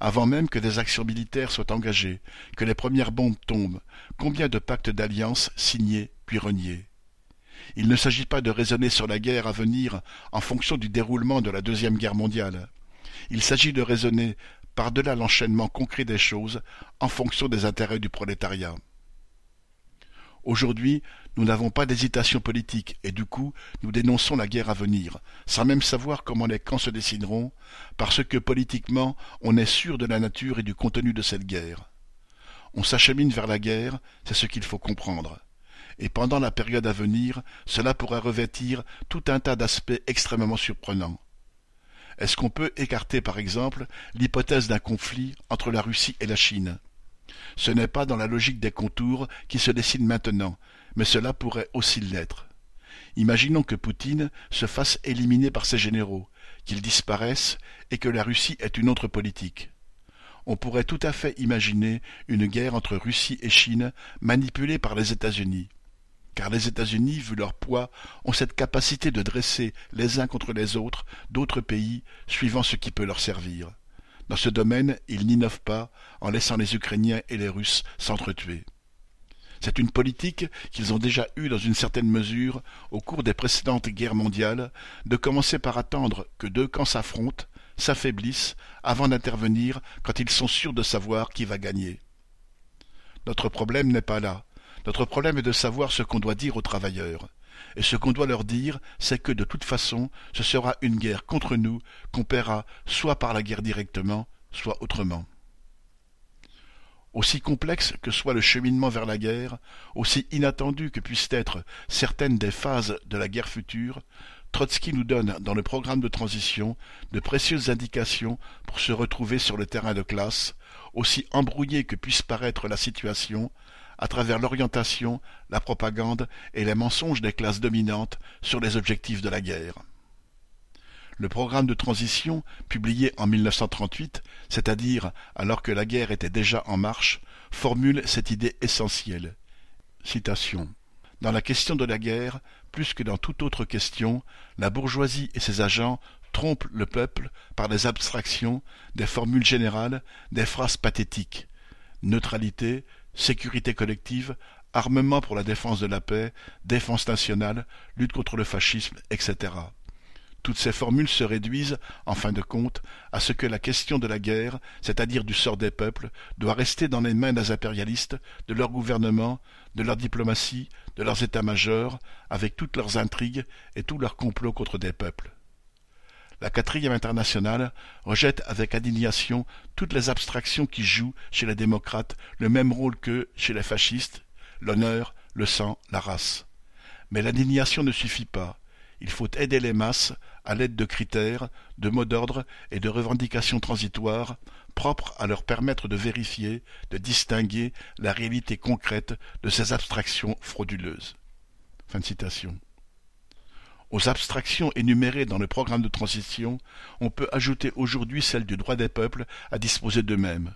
Avant même que des actions militaires soient engagées, que les premières bombes tombent, combien de pactes d'alliance signés puis reniés? Il ne s'agit pas de raisonner sur la guerre à venir en fonction du déroulement de la Deuxième Guerre mondiale. Il s'agit de raisonner par-delà l'enchaînement concret des choses en fonction des intérêts du prolétariat. Aujourd'hui, nous n'avons pas d'hésitation politique et du coup, nous dénonçons la guerre à venir, sans même savoir comment les camps se décideront, parce que politiquement, on est sûr de la nature et du contenu de cette guerre. On s'achemine vers la guerre, c'est ce qu'il faut comprendre. Et pendant la période à venir, cela pourrait revêtir tout un tas d'aspects extrêmement surprenants. Est-ce qu'on peut écarter par exemple l'hypothèse d'un conflit entre la Russie et la Chine? Ce n'est pas dans la logique des contours qui se dessinent maintenant, mais cela pourrait aussi l'être. Imaginons que Poutine se fasse éliminer par ses généraux, qu'il disparaisse et que la Russie ait une autre politique. On pourrait tout à fait imaginer une guerre entre Russie et Chine manipulée par les États-Unis car les États-Unis, vu leur poids, ont cette capacité de dresser les uns contre les autres d'autres pays, suivant ce qui peut leur servir. Dans ce domaine, ils n'innovent pas en laissant les Ukrainiens et les Russes s'entretuer. C'est une politique qu'ils ont déjà eue dans une certaine mesure au cours des précédentes guerres mondiales, de commencer par attendre que deux camps s'affrontent, s'affaiblissent, avant d'intervenir quand ils sont sûrs de savoir qui va gagner. Notre problème n'est pas là, notre problème est de savoir ce qu'on doit dire aux travailleurs. Et ce qu'on doit leur dire, c'est que de toute façon, ce sera une guerre contre nous qu'on paiera soit par la guerre directement, soit autrement. Aussi complexe que soit le cheminement vers la guerre, aussi inattendu que puissent être certaines des phases de la guerre future, Trotsky nous donne dans le programme de transition de précieuses indications pour se retrouver sur le terrain de classe, aussi embrouillée que puisse paraître la situation, à travers l'orientation, la propagande et les mensonges des classes dominantes sur les objectifs de la guerre. Le programme de transition, publié en 1938, c'est-à-dire alors que la guerre était déjà en marche, formule cette idée essentielle. Dans la question de la guerre, plus que dans toute autre question, la bourgeoisie et ses agents trompent le peuple par des abstractions, des formules générales, des phrases pathétiques. Neutralité, sécurité collective, armement pour la défense de la paix, défense nationale, lutte contre le fascisme, etc. Toutes ces formules se réduisent, en fin de compte, à ce que la question de la guerre, c'est-à-dire du sort des peuples, doit rester dans les mains des impérialistes, de leur gouvernement, de leur diplomatie, de leurs états-majors, avec toutes leurs intrigues et tous leurs complots contre des peuples. La quatrième internationale rejette avec indignation toutes les abstractions qui jouent chez les démocrates le même rôle que chez les fascistes, l'honneur, le sang, la race. Mais l'indignation ne suffit pas. Il faut aider les masses à l'aide de critères, de mots d'ordre et de revendications transitoires propres à leur permettre de vérifier, de distinguer la réalité concrète de ces abstractions frauduleuses. Aux abstractions énumérées dans le programme de transition, on peut ajouter aujourd'hui celle du droit des peuples à disposer d'eux-mêmes,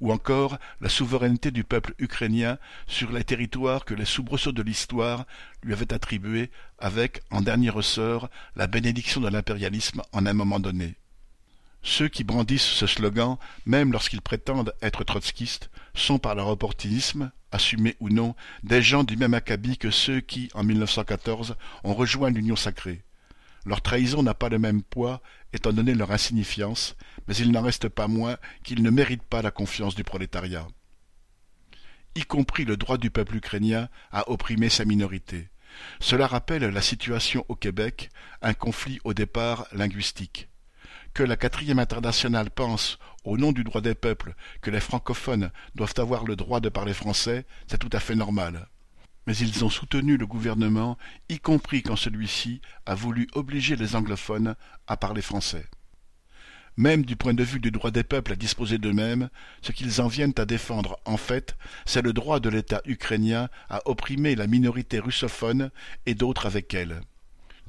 ou encore la souveraineté du peuple ukrainien sur les territoires que les soubresauts de l'histoire lui avaient attribués avec, en dernier ressort, la bénédiction de l'impérialisme en un moment donné. Ceux qui brandissent ce slogan, même lorsqu'ils prétendent être trotskistes, sont par leur opportunisme, assumé ou non, des gens du même acabit que ceux qui, en 1914, ont rejoint l'Union sacrée. Leur trahison n'a pas le même poids, étant donné leur insignifiance, mais il n'en reste pas moins qu'ils ne méritent pas la confiance du prolétariat. Y compris le droit du peuple ukrainien à opprimer sa minorité. Cela rappelle la situation au Québec, un conflit au départ linguistique. Que la quatrième internationale pense, au nom du droit des peuples, que les francophones doivent avoir le droit de parler français, c'est tout à fait normal mais ils ont soutenu le gouvernement, y compris quand celui-ci a voulu obliger les anglophones à parler français. Même du point de vue du droit des peuples à disposer d'eux-mêmes, ce qu'ils en viennent à défendre en fait, c'est le droit de l'État ukrainien à opprimer la minorité russophone et d'autres avec elle.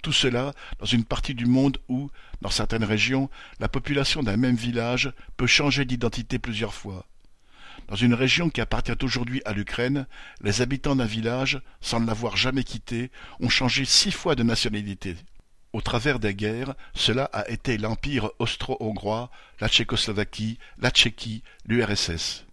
Tout cela dans une partie du monde où, dans certaines régions, la population d'un même village peut changer d'identité plusieurs fois. Dans une région qui appartient aujourd'hui à l'Ukraine, les habitants d'un village, sans l'avoir jamais quitté, ont changé six fois de nationalité. Au travers des guerres, cela a été l'Empire austro-hongrois, la Tchécoslovaquie, la Tchéquie, l'URSS.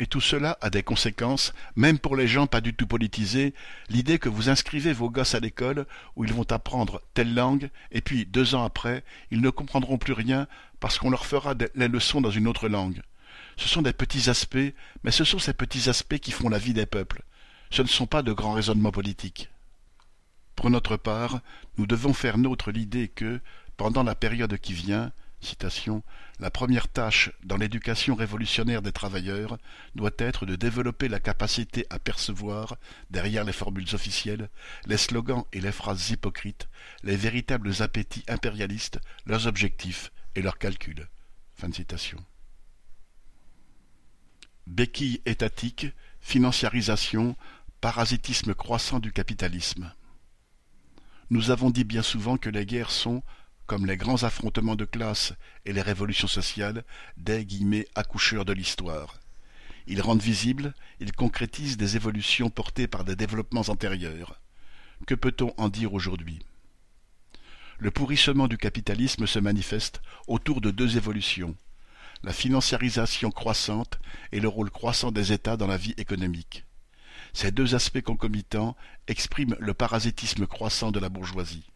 Et tout cela a des conséquences, même pour les gens pas du tout politisés, l'idée que vous inscrivez vos gosses à l'école où ils vont apprendre telle langue, et puis deux ans après, ils ne comprendront plus rien parce qu'on leur fera les leçons dans une autre langue. Ce sont des petits aspects, mais ce sont ces petits aspects qui font la vie des peuples. Ce ne sont pas de grands raisonnements politiques. Pour notre part, nous devons faire nôtre l'idée que, pendant la période qui vient, la première tâche dans l'éducation révolutionnaire des travailleurs doit être de développer la capacité à percevoir, derrière les formules officielles, les slogans et les phrases hypocrites, les véritables appétits impérialistes, leurs objectifs et leurs calculs. Fin de béquille étatique, financiarisation, parasitisme croissant du capitalisme. Nous avons dit bien souvent que les guerres sont, comme les grands affrontements de classe et les révolutions sociales, des guillemets accoucheurs de l'histoire. Ils rendent visibles, ils concrétisent des évolutions portées par des développements antérieurs. Que peut-on en dire aujourd'hui? Le pourrissement du capitalisme se manifeste autour de deux évolutions la financiarisation croissante et le rôle croissant des États dans la vie économique. Ces deux aspects concomitants expriment le parasitisme croissant de la bourgeoisie.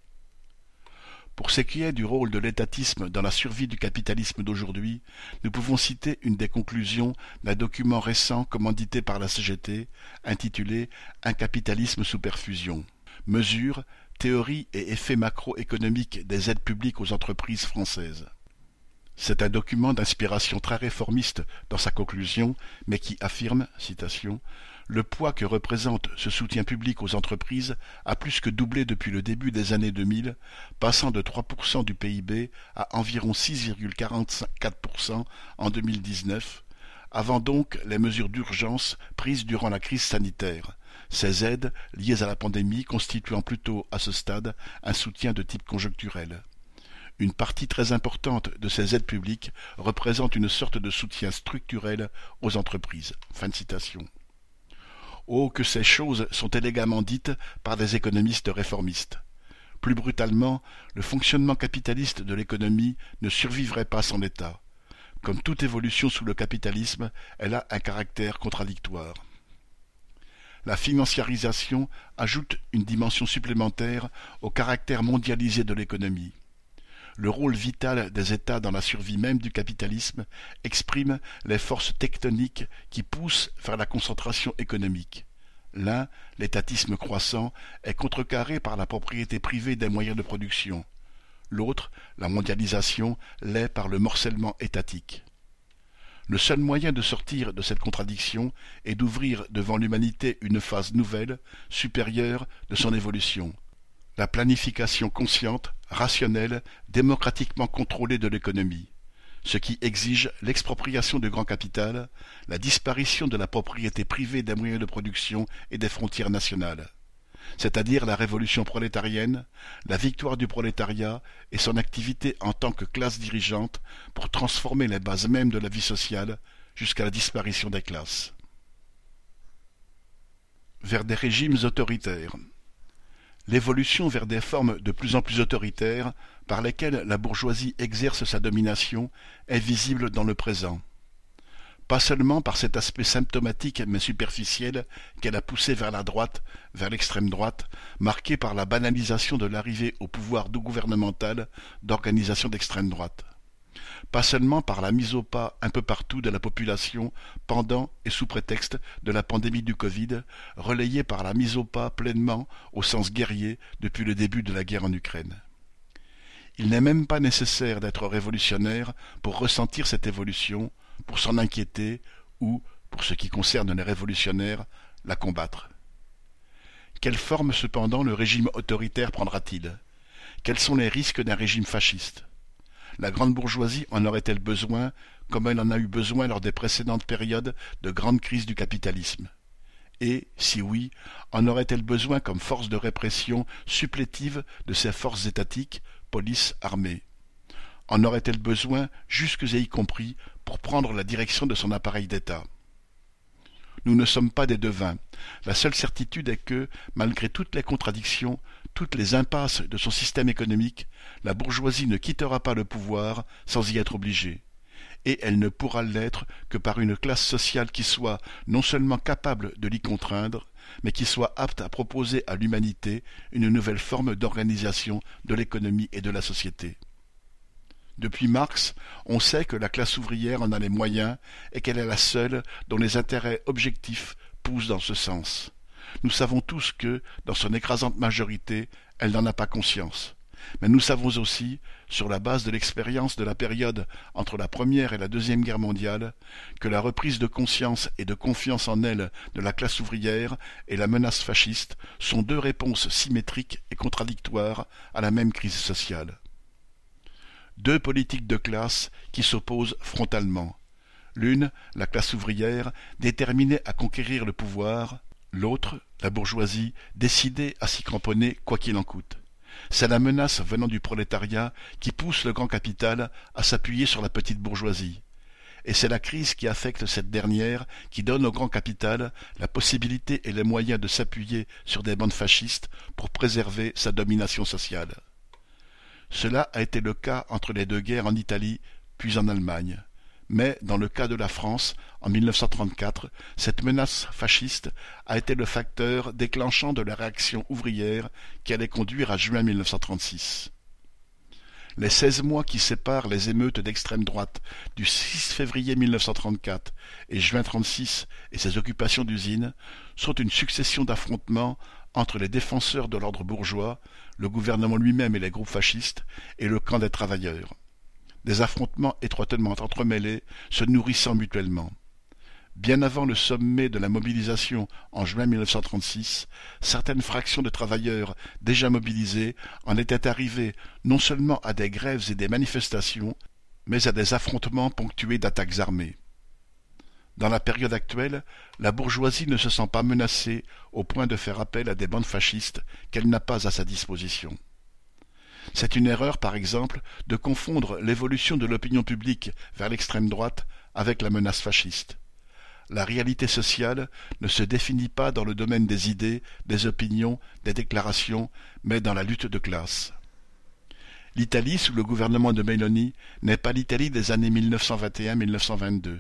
Pour ce qui est du rôle de l'étatisme dans la survie du capitalisme d'aujourd'hui, nous pouvons citer une des conclusions d'un document récent commandité par la CGT, intitulé Un capitalisme sous perfusion. Mesures, théories et effets macroéconomiques des aides publiques aux entreprises françaises. C'est un document d'inspiration très réformiste dans sa conclusion, mais qui affirme, citation, le poids que représente ce soutien public aux entreprises a plus que doublé depuis le début des années 2000, passant de 3% du PIB à environ 6,44% en 2019, avant donc les mesures d'urgence prises durant la crise sanitaire, ces aides liées à la pandémie constituant plutôt à ce stade un soutien de type conjoncturel. Une partie très importante de ces aides publiques représente une sorte de soutien structurel aux entreprises. Fin de citation. Oh, que ces choses sont élégamment dites par des économistes réformistes. Plus brutalement, le fonctionnement capitaliste de l'économie ne survivrait pas sans l'État. Comme toute évolution sous le capitalisme, elle a un caractère contradictoire. La financiarisation ajoute une dimension supplémentaire au caractère mondialisé de l'économie. Le rôle vital des États dans la survie même du capitalisme exprime les forces tectoniques qui poussent vers la concentration économique. L'un, l'étatisme croissant, est contrecarré par la propriété privée des moyens de production. L'autre, la mondialisation, l'est par le morcellement étatique. Le seul moyen de sortir de cette contradiction est d'ouvrir devant l'humanité une phase nouvelle, supérieure de son évolution. La planification consciente, rationnelle, démocratiquement contrôlée de l'économie. Ce qui exige l'expropriation du grand capital, la disparition de la propriété privée des moyens de production et des frontières nationales c'est-à-dire la révolution prolétarienne, la victoire du prolétariat et son activité en tant que classe dirigeante pour transformer les bases mêmes de la vie sociale jusqu'à la disparition des classes. Vers des régimes autoritaires. L'évolution vers des formes de plus en plus autoritaires par lesquelles la bourgeoisie exerce sa domination est visible dans le présent pas seulement par cet aspect symptomatique mais superficiel qu'elle a poussé vers la droite, vers l'extrême droite, marqué par la banalisation de l'arrivée au pouvoir gouvernemental d'organisations d'extrême droite. Pas seulement par la mise au pas un peu partout de la population pendant et sous prétexte de la pandémie du Covid, relayée par la mise au pas pleinement, au sens guerrier, depuis le début de la guerre en Ukraine. Il n'est même pas nécessaire d'être révolutionnaire pour ressentir cette évolution, pour s'en inquiéter ou, pour ce qui concerne les révolutionnaires, la combattre. Quelle forme cependant le régime autoritaire prendra-t-il? Quels sont les risques d'un régime fasciste? La grande bourgeoisie en aurait-elle besoin comme elle en a eu besoin lors des précédentes périodes de grande crise du capitalisme? Et, si oui, en aurait-elle besoin comme force de répression supplétive de ses forces étatiques, police, armée? En aurait-elle besoin, jusque et y compris, pour prendre la direction de son appareil d'État? Nous ne sommes pas des devins. La seule certitude est que, malgré toutes les contradictions, toutes les impasses de son système économique, la bourgeoisie ne quittera pas le pouvoir sans y être obligée. Et elle ne pourra l'être que par une classe sociale qui soit non seulement capable de l'y contraindre, mais qui soit apte à proposer à l'humanité une nouvelle forme d'organisation de l'économie et de la société. Depuis Marx, on sait que la classe ouvrière en a les moyens et qu'elle est la seule dont les intérêts objectifs poussent dans ce sens. Nous savons tous que, dans son écrasante majorité, elle n'en a pas conscience. Mais nous savons aussi, sur la base de l'expérience de la période entre la Première et la Deuxième Guerre mondiale, que la reprise de conscience et de confiance en elle de la classe ouvrière et la menace fasciste sont deux réponses symétriques et contradictoires à la même crise sociale deux politiques de classe qui s'opposent frontalement. L'une, la classe ouvrière, déterminée à conquérir le pouvoir, l'autre, la bourgeoisie, décidée à s'y cramponner quoi qu'il en coûte. C'est la menace venant du prolétariat qui pousse le grand capital à s'appuyer sur la petite bourgeoisie. Et c'est la crise qui affecte cette dernière qui donne au grand capital la possibilité et les moyens de s'appuyer sur des bandes fascistes pour préserver sa domination sociale. Cela a été le cas entre les deux guerres en Italie puis en Allemagne. Mais, dans le cas de la France, en 1934, cette menace fasciste a été le facteur déclenchant de la réaction ouvrière qui allait conduire à juin 1936. Les seize mois qui séparent les émeutes d'extrême droite du 6 février 1934 et juin 1936 et ses occupations d'usines sont une succession d'affrontements entre les défenseurs de l'ordre bourgeois, le gouvernement lui-même et les groupes fascistes, et le camp des travailleurs. Des affrontements étroitement entremêlés, se nourrissant mutuellement. Bien avant le sommet de la mobilisation en juin 1936, certaines fractions de travailleurs déjà mobilisés en étaient arrivées non seulement à des grèves et des manifestations, mais à des affrontements ponctués d'attaques armées. Dans la période actuelle, la bourgeoisie ne se sent pas menacée au point de faire appel à des bandes fascistes qu'elle n'a pas à sa disposition. C'est une erreur, par exemple, de confondre l'évolution de l'opinion publique vers l'extrême droite avec la menace fasciste. La réalité sociale ne se définit pas dans le domaine des idées, des opinions, des déclarations, mais dans la lutte de classe. L'Italie sous le gouvernement de Meloni n'est pas l'Italie des années 1921-1922.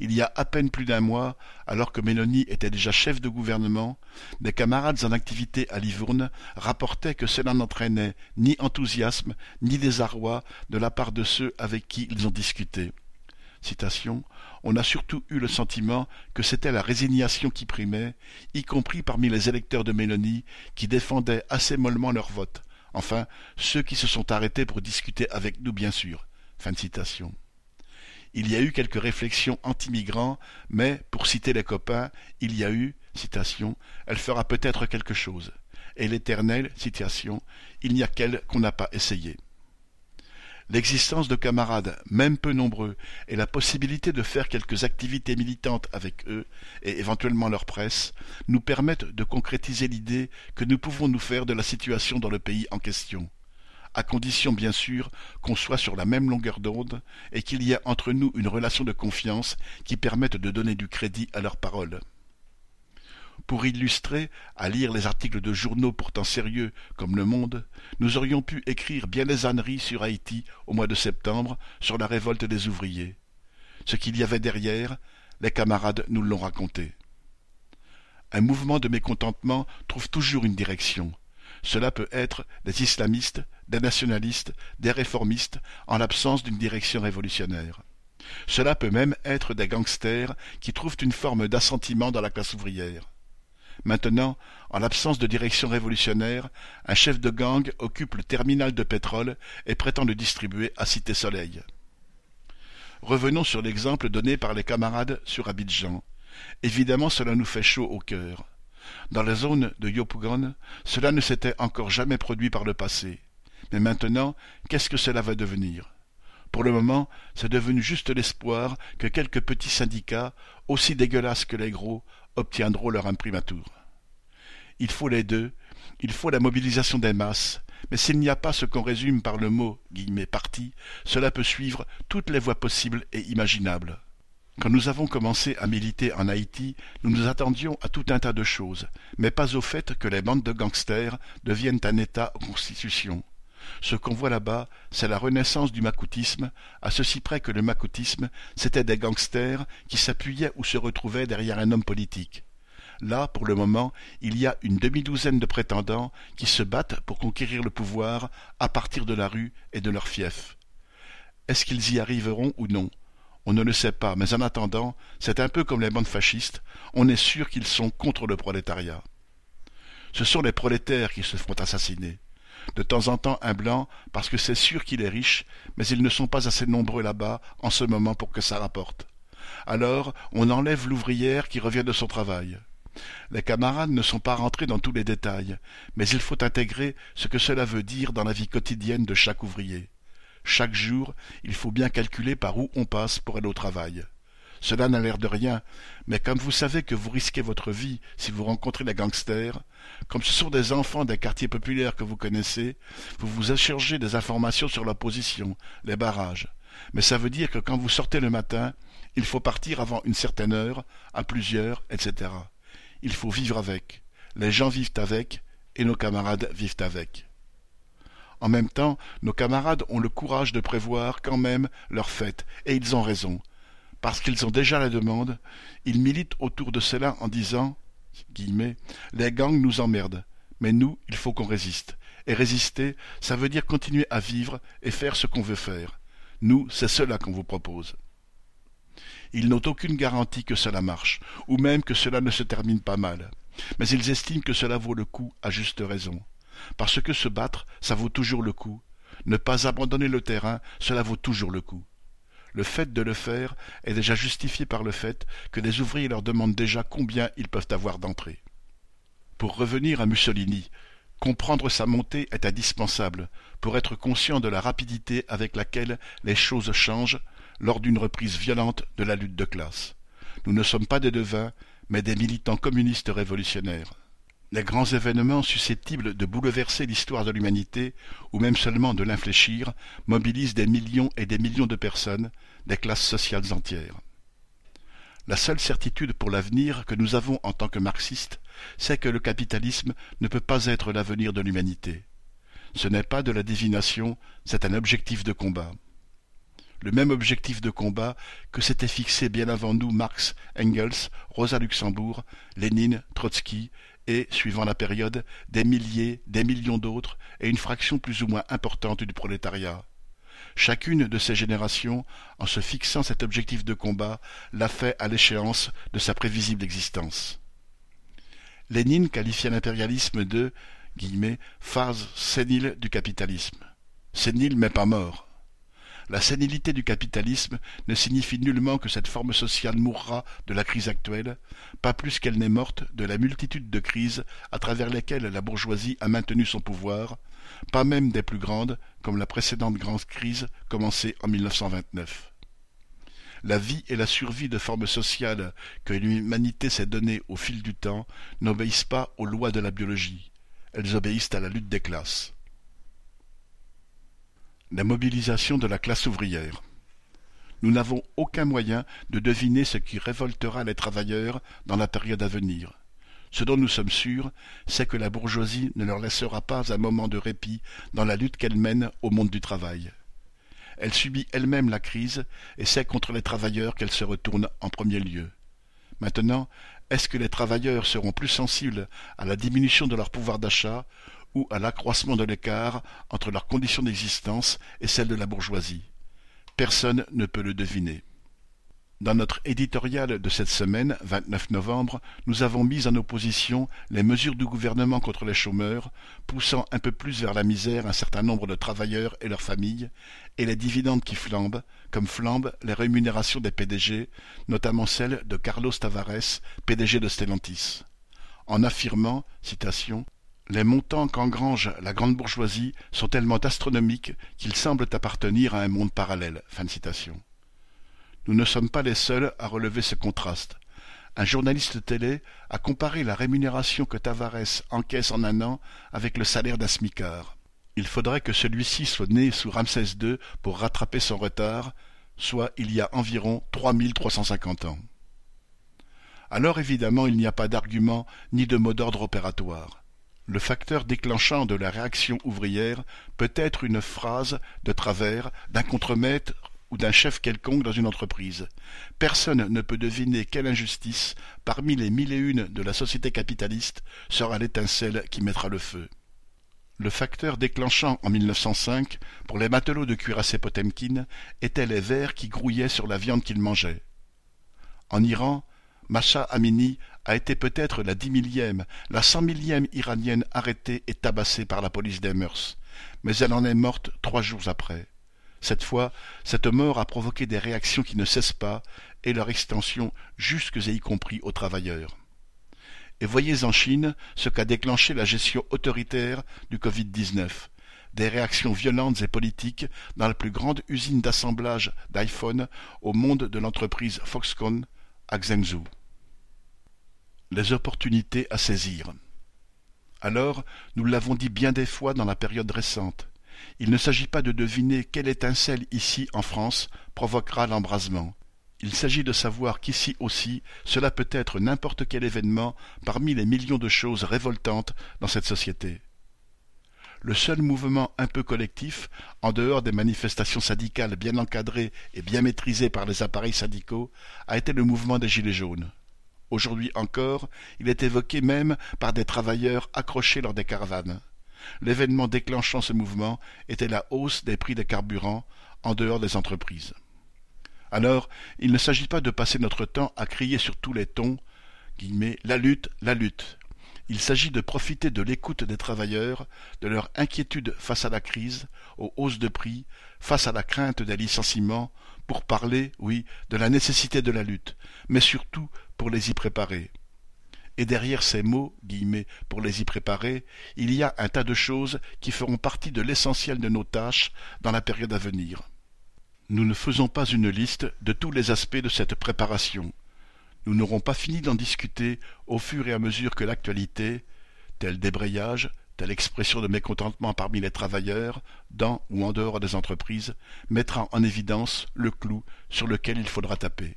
Il y a à peine plus d'un mois, alors que Meloni était déjà chef de gouvernement, des camarades en activité à Livourne rapportaient que cela n'entraînait ni enthousiasme ni désarroi de la part de ceux avec qui ils ont discuté. On a surtout eu le sentiment que c'était la résignation qui primait, y compris parmi les électeurs de Mélanie, qui défendaient assez mollement leur vote. Enfin, ceux qui se sont arrêtés pour discuter avec nous, bien sûr. Il y a eu quelques réflexions anti-migrants, mais, pour citer les copains, il y a eu, citation, elle fera peut-être quelque chose. Et l'éternelle, citation, il n'y a qu'elle qu'on n'a pas essayé. L'existence de camarades, même peu nombreux, et la possibilité de faire quelques activités militantes avec eux, et éventuellement leur presse, nous permettent de concrétiser l'idée que nous pouvons nous faire de la situation dans le pays en question à condition bien sûr qu'on soit sur la même longueur d'onde et qu'il y ait entre nous une relation de confiance qui permette de donner du crédit à leurs paroles. Pour illustrer, à lire les articles de journaux pourtant sérieux comme Le Monde, nous aurions pu écrire bien des âneries sur Haïti au mois de septembre sur la révolte des ouvriers. Ce qu'il y avait derrière, les camarades nous l'ont raconté. Un mouvement de mécontentement trouve toujours une direction. Cela peut être des islamistes, des nationalistes, des réformistes, en l'absence d'une direction révolutionnaire. Cela peut même être des gangsters qui trouvent une forme d'assentiment dans la classe ouvrière. Maintenant, en l'absence de direction révolutionnaire, un chef de gang occupe le terminal de pétrole et prétend le distribuer à Cité Soleil. Revenons sur l'exemple donné par les camarades sur Abidjan. Évidemment, cela nous fait chaud au cœur. Dans la zone de Yopougon, cela ne s'était encore jamais produit par le passé. Mais maintenant, qu'est-ce que cela va devenir? Pour le moment, c'est devenu juste l'espoir que quelques petits syndicats, aussi dégueulasses que les gros, obtiendront leur imprimatur. Il faut les deux, il faut la mobilisation des masses, mais s'il n'y a pas ce qu'on résume par le mot parti, cela peut suivre toutes les voies possibles et imaginables. Quand nous avons commencé à militer en Haïti, nous nous attendions à tout un tas de choses, mais pas au fait que les bandes de gangsters deviennent un État en constitution. Ce qu'on voit là-bas, c'est la renaissance du macoutisme, à ceci près que le macoutisme, c'était des gangsters qui s'appuyaient ou se retrouvaient derrière un homme politique. Là, pour le moment, il y a une demi-douzaine de prétendants qui se battent pour conquérir le pouvoir à partir de la rue et de leur fief. Est-ce qu'ils y arriveront ou non? On ne le sait pas, mais en attendant, c'est un peu comme les bandes fascistes, on est sûr qu'ils sont contre le prolétariat. Ce sont les prolétaires qui se font assassiner. De temps en temps un blanc, parce que c'est sûr qu'il est riche, mais ils ne sont pas assez nombreux là-bas en ce moment pour que ça rapporte. Alors on enlève l'ouvrière qui revient de son travail. Les camarades ne sont pas rentrés dans tous les détails, mais il faut intégrer ce que cela veut dire dans la vie quotidienne de chaque ouvrier. Chaque jour, il faut bien calculer par où on passe pour aller au travail. Cela n'a l'air de rien, mais comme vous savez que vous risquez votre vie si vous rencontrez les gangsters, comme ce sont des enfants des quartiers populaires que vous connaissez, vous vous échangez des informations sur l'opposition, les barrages. Mais ça veut dire que quand vous sortez le matin, il faut partir avant une certaine heure, à plusieurs, etc. Il faut vivre avec. Les gens vivent avec, et nos camarades vivent avec. En même temps, nos camarades ont le courage de prévoir quand même leur fête, et ils ont raison. Parce qu'ils ont déjà la demande, ils militent autour de cela en disant Les gangs nous emmerdent, mais nous, il faut qu'on résiste. Et résister, ça veut dire continuer à vivre et faire ce qu'on veut faire. Nous, c'est cela qu'on vous propose. Ils n'ont aucune garantie que cela marche, ou même que cela ne se termine pas mal. Mais ils estiment que cela vaut le coup à juste raison parce que se battre, ça vaut toujours le coup. Ne pas abandonner le terrain, cela vaut toujours le coup. Le fait de le faire est déjà justifié par le fait que les ouvriers leur demandent déjà combien ils peuvent avoir d'entrée. Pour revenir à Mussolini, comprendre sa montée est indispensable pour être conscient de la rapidité avec laquelle les choses changent lors d'une reprise violente de la lutte de classe. Nous ne sommes pas des devins, mais des militants communistes révolutionnaires. Les grands événements susceptibles de bouleverser l'histoire de l'humanité, ou même seulement de l'infléchir, mobilisent des millions et des millions de personnes, des classes sociales entières. La seule certitude pour l'avenir que nous avons en tant que marxistes, c'est que le capitalisme ne peut pas être l'avenir de l'humanité. Ce n'est pas de la divination, c'est un objectif de combat. Le même objectif de combat que s'étaient fixé bien avant nous Marx, Engels, Rosa Luxembourg, Lénine, Trotsky et, suivant la période, des milliers, des millions d'autres et une fraction plus ou moins importante du prolétariat. Chacune de ces générations, en se fixant cet objectif de combat, l'a fait à l'échéance de sa prévisible existence. Lénine qualifia l'impérialisme de phase sénile du capitalisme. Sénile mais pas mort. La sénilité du capitalisme ne signifie nullement que cette forme sociale mourra de la crise actuelle, pas plus qu'elle n'est morte de la multitude de crises à travers lesquelles la bourgeoisie a maintenu son pouvoir, pas même des plus grandes, comme la précédente grande crise commencée en 1929. La vie et la survie de formes sociales que l'humanité s'est données au fil du temps n'obéissent pas aux lois de la biologie, elles obéissent à la lutte des classes. La mobilisation de la classe ouvrière. Nous n'avons aucun moyen de deviner ce qui révoltera les travailleurs dans la période à venir. Ce dont nous sommes sûrs, c'est que la bourgeoisie ne leur laissera pas un moment de répit dans la lutte qu'elle mène au monde du travail. Elle subit elle-même la crise, et c'est contre les travailleurs qu'elle se retourne en premier lieu. Maintenant, est-ce que les travailleurs seront plus sensibles à la diminution de leur pouvoir d'achat à l'accroissement de l'écart entre leurs conditions d'existence et celles de la bourgeoisie. Personne ne peut le deviner. Dans notre éditorial de cette semaine, 29 novembre, nous avons mis en opposition les mesures du gouvernement contre les chômeurs, poussant un peu plus vers la misère un certain nombre de travailleurs et leurs familles, et les dividendes qui flambent, comme flambent les rémunérations des PDG, notamment celle de Carlos Tavares, PDG de Stellantis. En affirmant, citation, les montants qu'engrange la grande bourgeoisie sont tellement astronomiques qu'ils semblent appartenir à un monde parallèle. Nous ne sommes pas les seuls à relever ce contraste. Un journaliste télé a comparé la rémunération que Tavares encaisse en un an avec le salaire d'un. Il faudrait que celui-ci soit né sous Ramsès II pour rattraper son retard, soit il y a environ trois mille trois cent cinquante ans. Alors évidemment il n'y a pas d'argument ni de mot d'ordre opératoire. Le facteur déclenchant de la réaction ouvrière peut être une phrase de travers d'un contremaître ou d'un chef quelconque dans une entreprise. Personne ne peut deviner quelle injustice, parmi les mille et une de la société capitaliste, sera l'étincelle qui mettra le feu. Le facteur déclenchant en 1905, pour les matelots de cuirassé Potemkin, étaient les vers qui grouillaient sur la viande qu'ils mangeaient. En Iran, Masha Amini a été peut-être la dix millième, la cent millième iranienne arrêtée et tabassée par la police des mœurs, mais elle en est morte trois jours après. Cette fois, cette mort a provoqué des réactions qui ne cessent pas, et leur extension jusque et y compris aux travailleurs. Et voyez en Chine ce qu'a déclenché la gestion autoritaire du Covid-19, des réactions violentes et politiques dans la plus grande usine d'assemblage d'iPhone au monde de l'entreprise Foxconn à Zhengzhou les opportunités à saisir. Alors, nous l'avons dit bien des fois dans la période récente, il ne s'agit pas de deviner quelle étincelle ici en France provoquera l'embrasement. Il s'agit de savoir qu'ici aussi cela peut être n'importe quel événement parmi les millions de choses révoltantes dans cette société. Le seul mouvement un peu collectif, en dehors des manifestations syndicales bien encadrées et bien maîtrisées par les appareils syndicaux, a été le mouvement des Gilets jaunes. Aujourd'hui encore, il est évoqué même par des travailleurs accrochés lors des caravanes. L'événement déclenchant ce mouvement était la hausse des prix des carburants en dehors des entreprises. Alors, il ne s'agit pas de passer notre temps à crier sur tous les tons la lutte, la lutte. Il s'agit de profiter de l'écoute des travailleurs, de leur inquiétude face à la crise, aux hausses de prix, face à la crainte des licenciements, pour parler, oui, de la nécessité de la lutte, mais surtout pour les y préparer. Et derrière ces mots, guillemets, pour les y préparer, il y a un tas de choses qui feront partie de l'essentiel de nos tâches dans la période à venir. Nous ne faisons pas une liste de tous les aspects de cette préparation. Nous n'aurons pas fini d'en discuter au fur et à mesure que l'actualité, tel débrayage, telle expression de mécontentement parmi les travailleurs, dans ou en dehors des entreprises, mettra en évidence le clou sur lequel il faudra taper.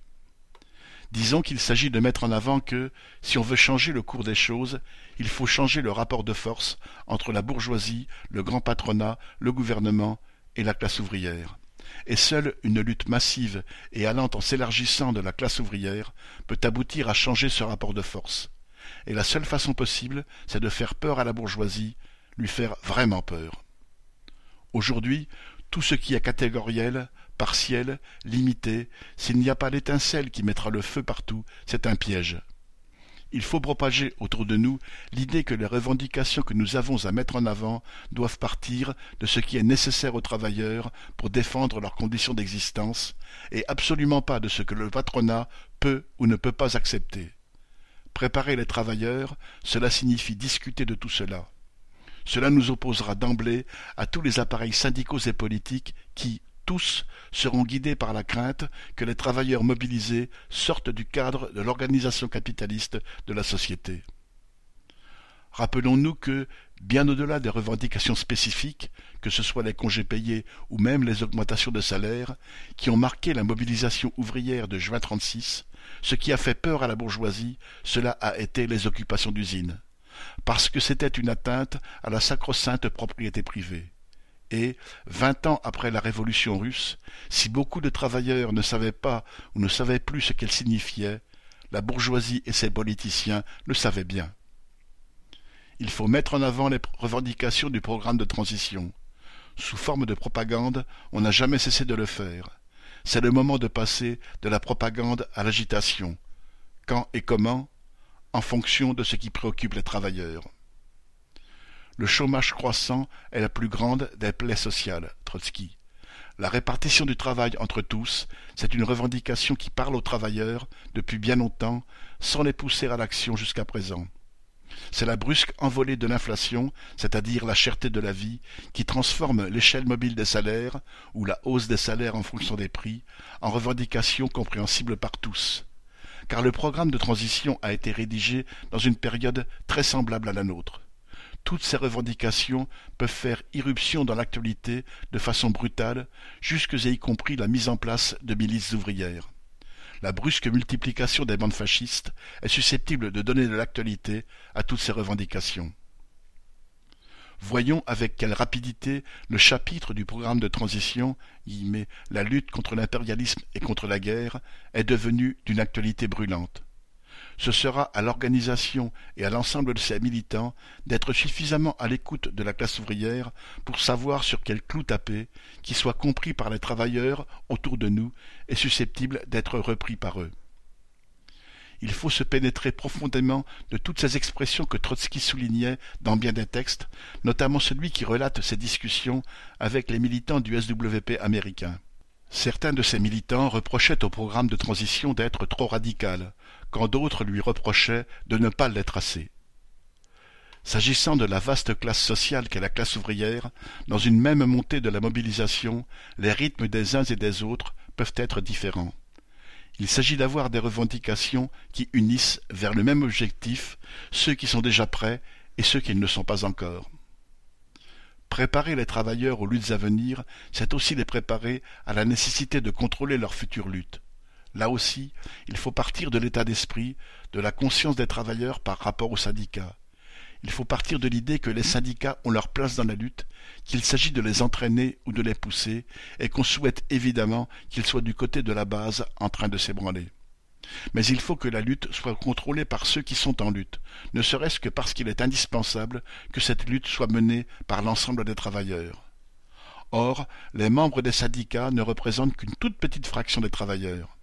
Disons qu'il s'agit de mettre en avant que, si on veut changer le cours des choses, il faut changer le rapport de force entre la bourgeoisie, le grand patronat, le gouvernement et la classe ouvrière. Et seule une lutte massive et allant en s'élargissant de la classe ouvrière peut aboutir à changer ce rapport de force. Et la seule façon possible, c'est de faire peur à la bourgeoisie, lui faire vraiment peur. Aujourd'hui, tout ce qui est catégoriel, partiel, limité, s'il n'y a pas l'étincelle qui mettra le feu partout, c'est un piège. Il faut propager autour de nous l'idée que les revendications que nous avons à mettre en avant doivent partir de ce qui est nécessaire aux travailleurs pour défendre leurs conditions d'existence, et absolument pas de ce que le patronat peut ou ne peut pas accepter. Préparer les travailleurs, cela signifie discuter de tout cela. Cela nous opposera d'emblée à tous les appareils syndicaux et politiques qui, tous, seront guidés par la crainte que les travailleurs mobilisés sortent du cadre de l'organisation capitaliste de la société. Rappelons-nous que, bien au-delà des revendications spécifiques, que ce soit les congés payés ou même les augmentations de salaire, qui ont marqué la mobilisation ouvrière de juin 36, ce qui a fait peur à la bourgeoisie, cela a été les occupations d'usines parce que c'était une atteinte à la sacro-sainte propriété privée. Et, vingt ans après la révolution russe, si beaucoup de travailleurs ne savaient pas ou ne savaient plus ce qu'elle signifiait, la bourgeoisie et ses politiciens le savaient bien. Il faut mettre en avant les revendications du programme de transition. Sous forme de propagande, on n'a jamais cessé de le faire. C'est le moment de passer de la propagande à l'agitation. Quand et comment? En fonction de ce qui préoccupe les travailleurs. Le chômage croissant est la plus grande des plaies sociales, Trotsky. La répartition du travail entre tous, c'est une revendication qui parle aux travailleurs depuis bien longtemps, sans les pousser à l'action jusqu'à présent. C'est la brusque envolée de l'inflation, c'est-à-dire la cherté de la vie, qui transforme l'échelle mobile des salaires, ou la hausse des salaires en fonction des prix, en revendication compréhensible par tous, car le programme de transition a été rédigé dans une période très semblable à la nôtre. Toutes ces revendications peuvent faire irruption dans l'actualité de façon brutale, jusque et y compris la mise en place de milices ouvrières. La brusque multiplication des bandes fascistes est susceptible de donner de l'actualité à toutes ces revendications. Voyons avec quelle rapidité le chapitre du programme de transition, la lutte contre l'impérialisme et contre la guerre, est devenu d'une actualité brûlante. Ce sera à l'organisation et à l'ensemble de ses militants d'être suffisamment à l'écoute de la classe ouvrière pour savoir sur quel clou taper, qui soit compris par les travailleurs autour de nous et susceptible d'être repris par eux il faut se pénétrer profondément de toutes ces expressions que Trotsky soulignait dans bien des textes, notamment celui qui relate ses discussions avec les militants du SWP américain. Certains de ces militants reprochaient au programme de transition d'être trop radical, quand d'autres lui reprochaient de ne pas l'être assez. S'agissant de la vaste classe sociale qu'est la classe ouvrière, dans une même montée de la mobilisation, les rythmes des uns et des autres peuvent être différents. Il s'agit d'avoir des revendications qui unissent vers le même objectif ceux qui sont déjà prêts et ceux qui ne le sont pas encore. Préparer les travailleurs aux luttes à venir, c'est aussi les préparer à la nécessité de contrôler leurs futures luttes. Là aussi, il faut partir de l'état d'esprit, de la conscience des travailleurs par rapport aux syndicats. Il faut partir de l'idée que les syndicats ont leur place dans la lutte, qu'il s'agit de les entraîner ou de les pousser, et qu'on souhaite évidemment qu'ils soient du côté de la base en train de s'ébranler. Mais il faut que la lutte soit contrôlée par ceux qui sont en lutte, ne serait-ce que parce qu'il est indispensable que cette lutte soit menée par l'ensemble des travailleurs. Or, les membres des syndicats ne représentent qu'une toute petite fraction des travailleurs.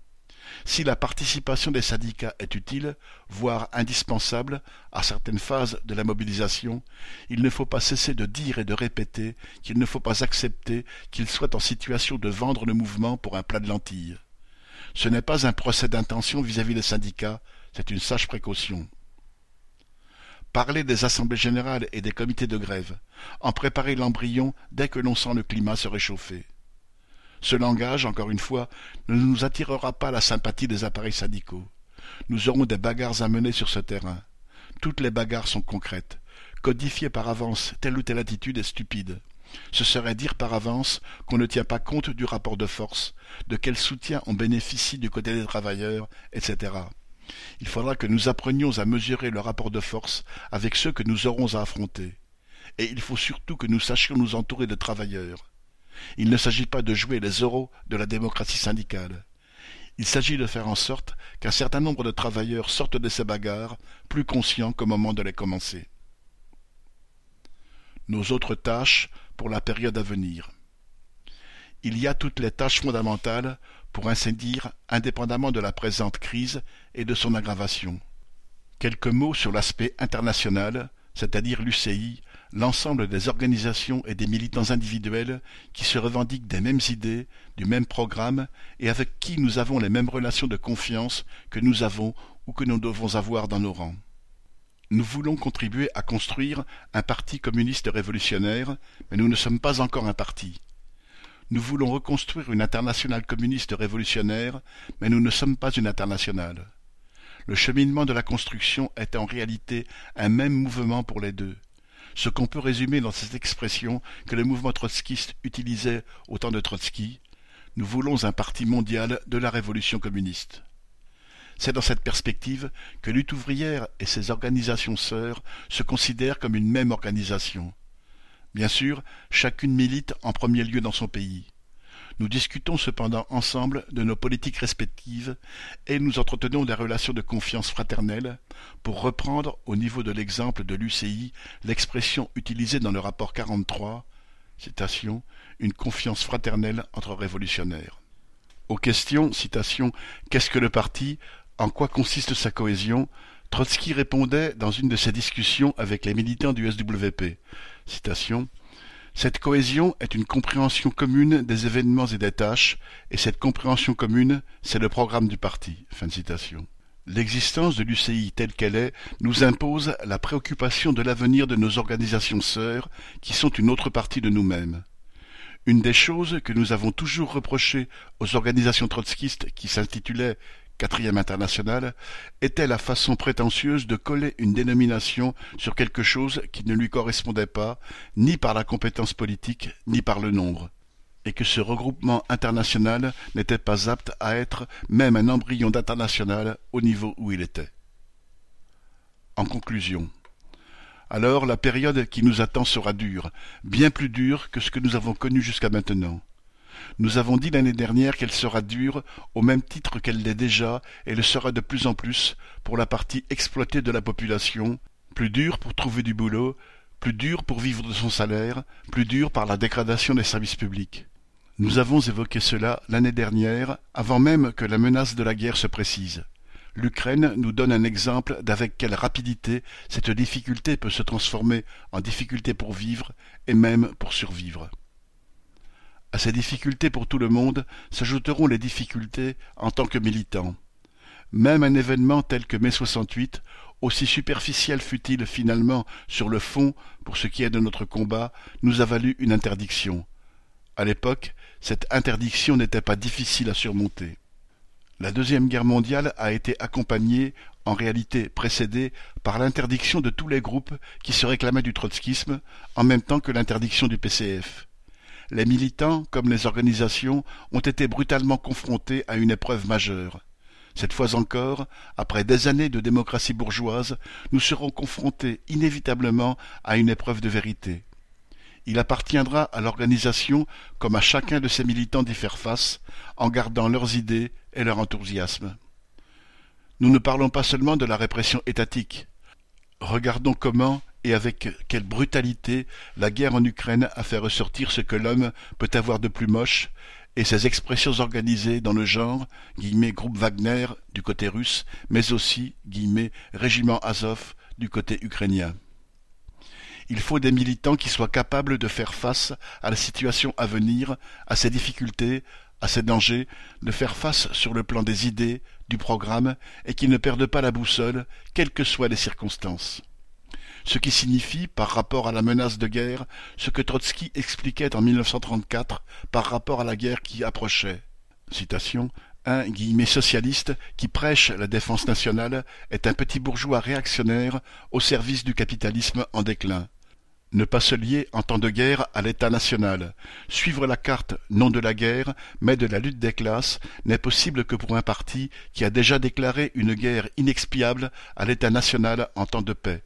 Si la participation des syndicats est utile, voire indispensable, à certaines phases de la mobilisation, il ne faut pas cesser de dire et de répéter qu'il ne faut pas accepter qu'ils soient en situation de vendre le mouvement pour un plat de lentilles. Ce n'est pas un procès d'intention vis-à-vis des syndicats, c'est une sage précaution. Parler des assemblées générales et des comités de grève, en préparer l'embryon dès que l'on sent le climat se réchauffer. Ce langage, encore une fois, ne nous attirera pas la sympathie des appareils syndicaux. Nous aurons des bagarres à mener sur ce terrain. Toutes les bagarres sont concrètes. Codifier par avance telle ou telle attitude est stupide. ce serait dire par avance qu'on ne tient pas compte du rapport de force, de quel soutien on bénéficie du côté des travailleurs, etc. Il faudra que nous apprenions à mesurer le rapport de force avec ceux que nous aurons à affronter. Et il faut surtout que nous sachions nous entourer de travailleurs. Il ne s'agit pas de jouer les euros de la démocratie syndicale. Il s'agit de faire en sorte qu'un certain nombre de travailleurs sortent de ces bagarres plus conscients qu'au moment de les commencer. Nos autres tâches pour la période à venir. Il y a toutes les tâches fondamentales, pour ainsi dire, indépendamment de la présente crise et de son aggravation. Quelques mots sur l'aspect international, c'est-à-dire l'UCI, l'ensemble des organisations et des militants individuels qui se revendiquent des mêmes idées, du même programme et avec qui nous avons les mêmes relations de confiance que nous avons ou que nous devons avoir dans nos rangs. Nous voulons contribuer à construire un parti communiste révolutionnaire, mais nous ne sommes pas encore un parti. Nous voulons reconstruire une internationale communiste révolutionnaire, mais nous ne sommes pas une internationale. Le cheminement de la construction est en réalité un même mouvement pour les deux ce qu'on peut résumer dans cette expression que le mouvement trotskiste utilisait au temps de Trotsky, nous voulons un parti mondial de la révolution communiste. C'est dans cette perspective que Lutte ouvrière et ses organisations sœurs se considèrent comme une même organisation. Bien sûr, chacune milite en premier lieu dans son pays. Nous discutons cependant ensemble de nos politiques respectives et nous entretenons des relations de confiance fraternelle, pour reprendre au niveau de l'exemple de l'UCI l'expression utilisée dans le rapport 43, citation, une confiance fraternelle entre révolutionnaires. Aux questions, Qu'est-ce que le parti? En quoi consiste sa cohésion? Trotsky répondait dans une de ses discussions avec les militants du SWP. Cette cohésion est une compréhension commune des événements et des tâches, et cette compréhension commune, c'est le programme du parti. L'existence de l'UCI telle qu'elle est nous impose la préoccupation de l'avenir de nos organisations sœurs, qui sont une autre partie de nous-mêmes. Une des choses que nous avons toujours reprochées aux organisations trotskistes qui s'intitulaient quatrième international, était la façon prétentieuse de coller une dénomination sur quelque chose qui ne lui correspondait pas, ni par la compétence politique, ni par le nombre, et que ce regroupement international n'était pas apte à être même un embryon d'international au niveau où il était. En conclusion, alors la période qui nous attend sera dure, bien plus dure que ce que nous avons connu jusqu'à maintenant. Nous avons dit l'année dernière qu'elle sera dure, au même titre qu'elle l'est déjà, et le sera de plus en plus, pour la partie exploitée de la population, plus dure pour trouver du boulot, plus dure pour vivre de son salaire, plus dure par la dégradation des services publics. Nous avons évoqué cela l'année dernière, avant même que la menace de la guerre se précise. L'Ukraine nous donne un exemple d'avec quelle rapidité cette difficulté peut se transformer en difficulté pour vivre et même pour survivre. À ces difficultés pour tout le monde s'ajouteront les difficultés en tant que militant. Même un événement tel que mai 68, aussi superficiel fut-il finalement sur le fond pour ce qui est de notre combat, nous a valu une interdiction. À l'époque, cette interdiction n'était pas difficile à surmonter. La Deuxième Guerre mondiale a été accompagnée, en réalité précédée, par l'interdiction de tous les groupes qui se réclamaient du trotskisme, en même temps que l'interdiction du PCF les militants comme les organisations ont été brutalement confrontés à une épreuve majeure. Cette fois encore, après des années de démocratie bourgeoise, nous serons confrontés inévitablement à une épreuve de vérité. Il appartiendra à l'organisation, comme à chacun de ses militants, d'y faire face, en gardant leurs idées et leur enthousiasme. Nous ne parlons pas seulement de la répression étatique. Regardons comment, et avec quelle brutalité la guerre en Ukraine a fait ressortir ce que l'homme peut avoir de plus moche, et ses expressions organisées dans le genre guillemets, groupe Wagner du côté russe, mais aussi guillemets, régiment Azov du côté ukrainien. Il faut des militants qui soient capables de faire face à la situation à venir, à ses difficultés, à ses dangers, de faire face sur le plan des idées, du programme, et qui ne perdent pas la boussole, quelles que soient les circonstances ce qui signifie, par rapport à la menace de guerre, ce que Trotsky expliquait en 1934 par rapport à la guerre qui approchait. Un guillemet socialiste qui prêche la défense nationale est un petit bourgeois réactionnaire au service du capitalisme en déclin. Ne pas se lier en temps de guerre à l'État national. Suivre la carte non de la guerre, mais de la lutte des classes n'est possible que pour un parti qui a déjà déclaré une guerre inexpiable à l'État national en temps de paix.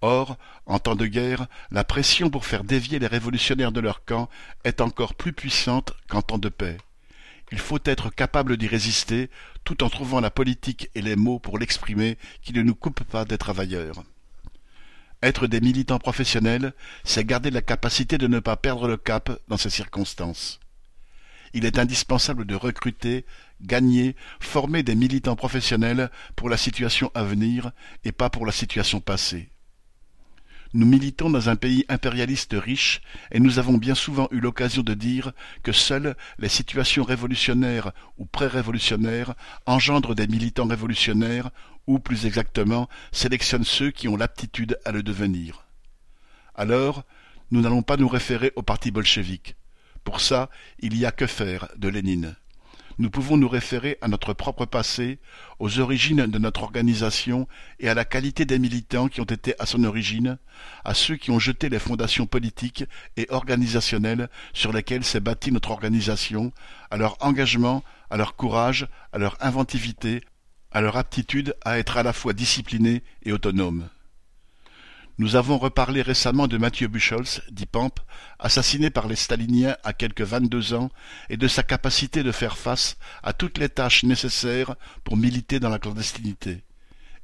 Or, en temps de guerre, la pression pour faire dévier les révolutionnaires de leur camp est encore plus puissante qu'en temps de paix. Il faut être capable d'y résister, tout en trouvant la politique et les mots pour l'exprimer qui ne nous coupent pas des travailleurs. Être des militants professionnels, c'est garder la capacité de ne pas perdre le cap dans ces circonstances. Il est indispensable de recruter, gagner, former des militants professionnels pour la situation à venir et pas pour la situation passée. Nous militons dans un pays impérialiste riche, et nous avons bien souvent eu l'occasion de dire que seules les situations révolutionnaires ou pré-révolutionnaires engendrent des militants révolutionnaires, ou plus exactement sélectionnent ceux qui ont l'aptitude à le devenir. Alors, nous n'allons pas nous référer au parti bolchevique. Pour ça, il y a que faire de Lénine nous pouvons nous référer à notre propre passé, aux origines de notre organisation et à la qualité des militants qui ont été à son origine, à ceux qui ont jeté les fondations politiques et organisationnelles sur lesquelles s'est bâtie notre organisation, à leur engagement, à leur courage, à leur inventivité, à leur aptitude à être à la fois disciplinés et autonomes. Nous avons reparlé récemment de Mathieu Buchholz, dit Pamp, assassiné par les staliniens à quelques vingt-deux ans, et de sa capacité de faire face à toutes les tâches nécessaires pour militer dans la clandestinité.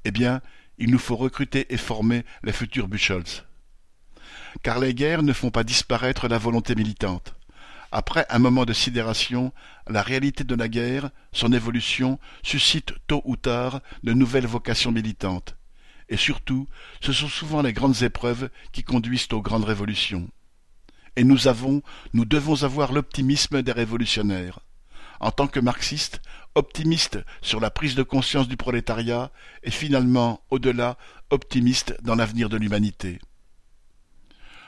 Eh bien, il nous faut recruter et former les futurs Buchholz. Car les guerres ne font pas disparaître la volonté militante. Après un moment de sidération, la réalité de la guerre, son évolution, suscite tôt ou tard de nouvelles vocations militantes et surtout, ce sont souvent les grandes épreuves qui conduisent aux grandes révolutions. Et nous avons, nous devons avoir l'optimisme des révolutionnaires. En tant que marxistes, optimistes sur la prise de conscience du prolétariat et finalement, au-delà, optimistes dans l'avenir de l'humanité.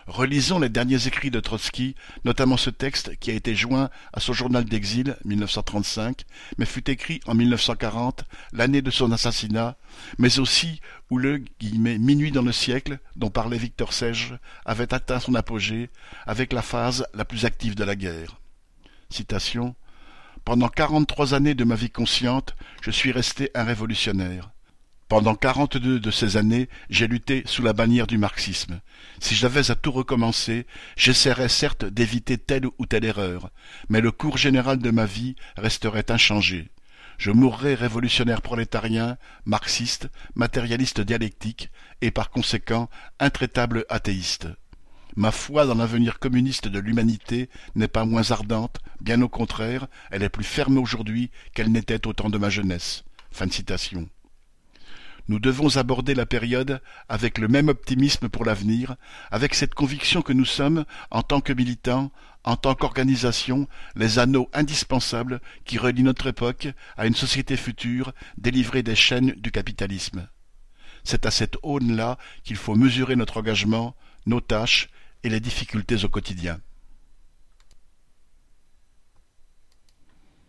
Relisons les derniers écrits de Trotsky, notamment ce texte qui a été joint à son journal d'exil 1935, mais fut écrit en 1940, l'année de son assassinat, mais aussi où le minuit dans le siècle, dont parlait Victor Sege, avait atteint son apogée, avec la phase la plus active de la guerre. Citation Pendant quarante-trois années de ma vie consciente, je suis resté un révolutionnaire. Pendant quarante-deux de ces années, j'ai lutté sous la bannière du marxisme. Si j'avais à tout recommencer, j'essaierais certes d'éviter telle ou telle erreur, mais le cours général de ma vie resterait inchangé. Je mourrais révolutionnaire prolétarien, marxiste, matérialiste dialectique, et par conséquent intraitable athéiste. Ma foi dans l'avenir communiste de l'humanité n'est pas moins ardente, bien au contraire, elle est plus ferme aujourd'hui qu'elle n'était au temps de ma jeunesse. Fin de citation. Nous devons aborder la période avec le même optimisme pour l'avenir, avec cette conviction que nous sommes, en tant que militants, en tant qu'organisation, les anneaux indispensables qui relient notre époque à une société future délivrée des chaînes du capitalisme. C'est à cette aune-là qu'il faut mesurer notre engagement, nos tâches et les difficultés au quotidien.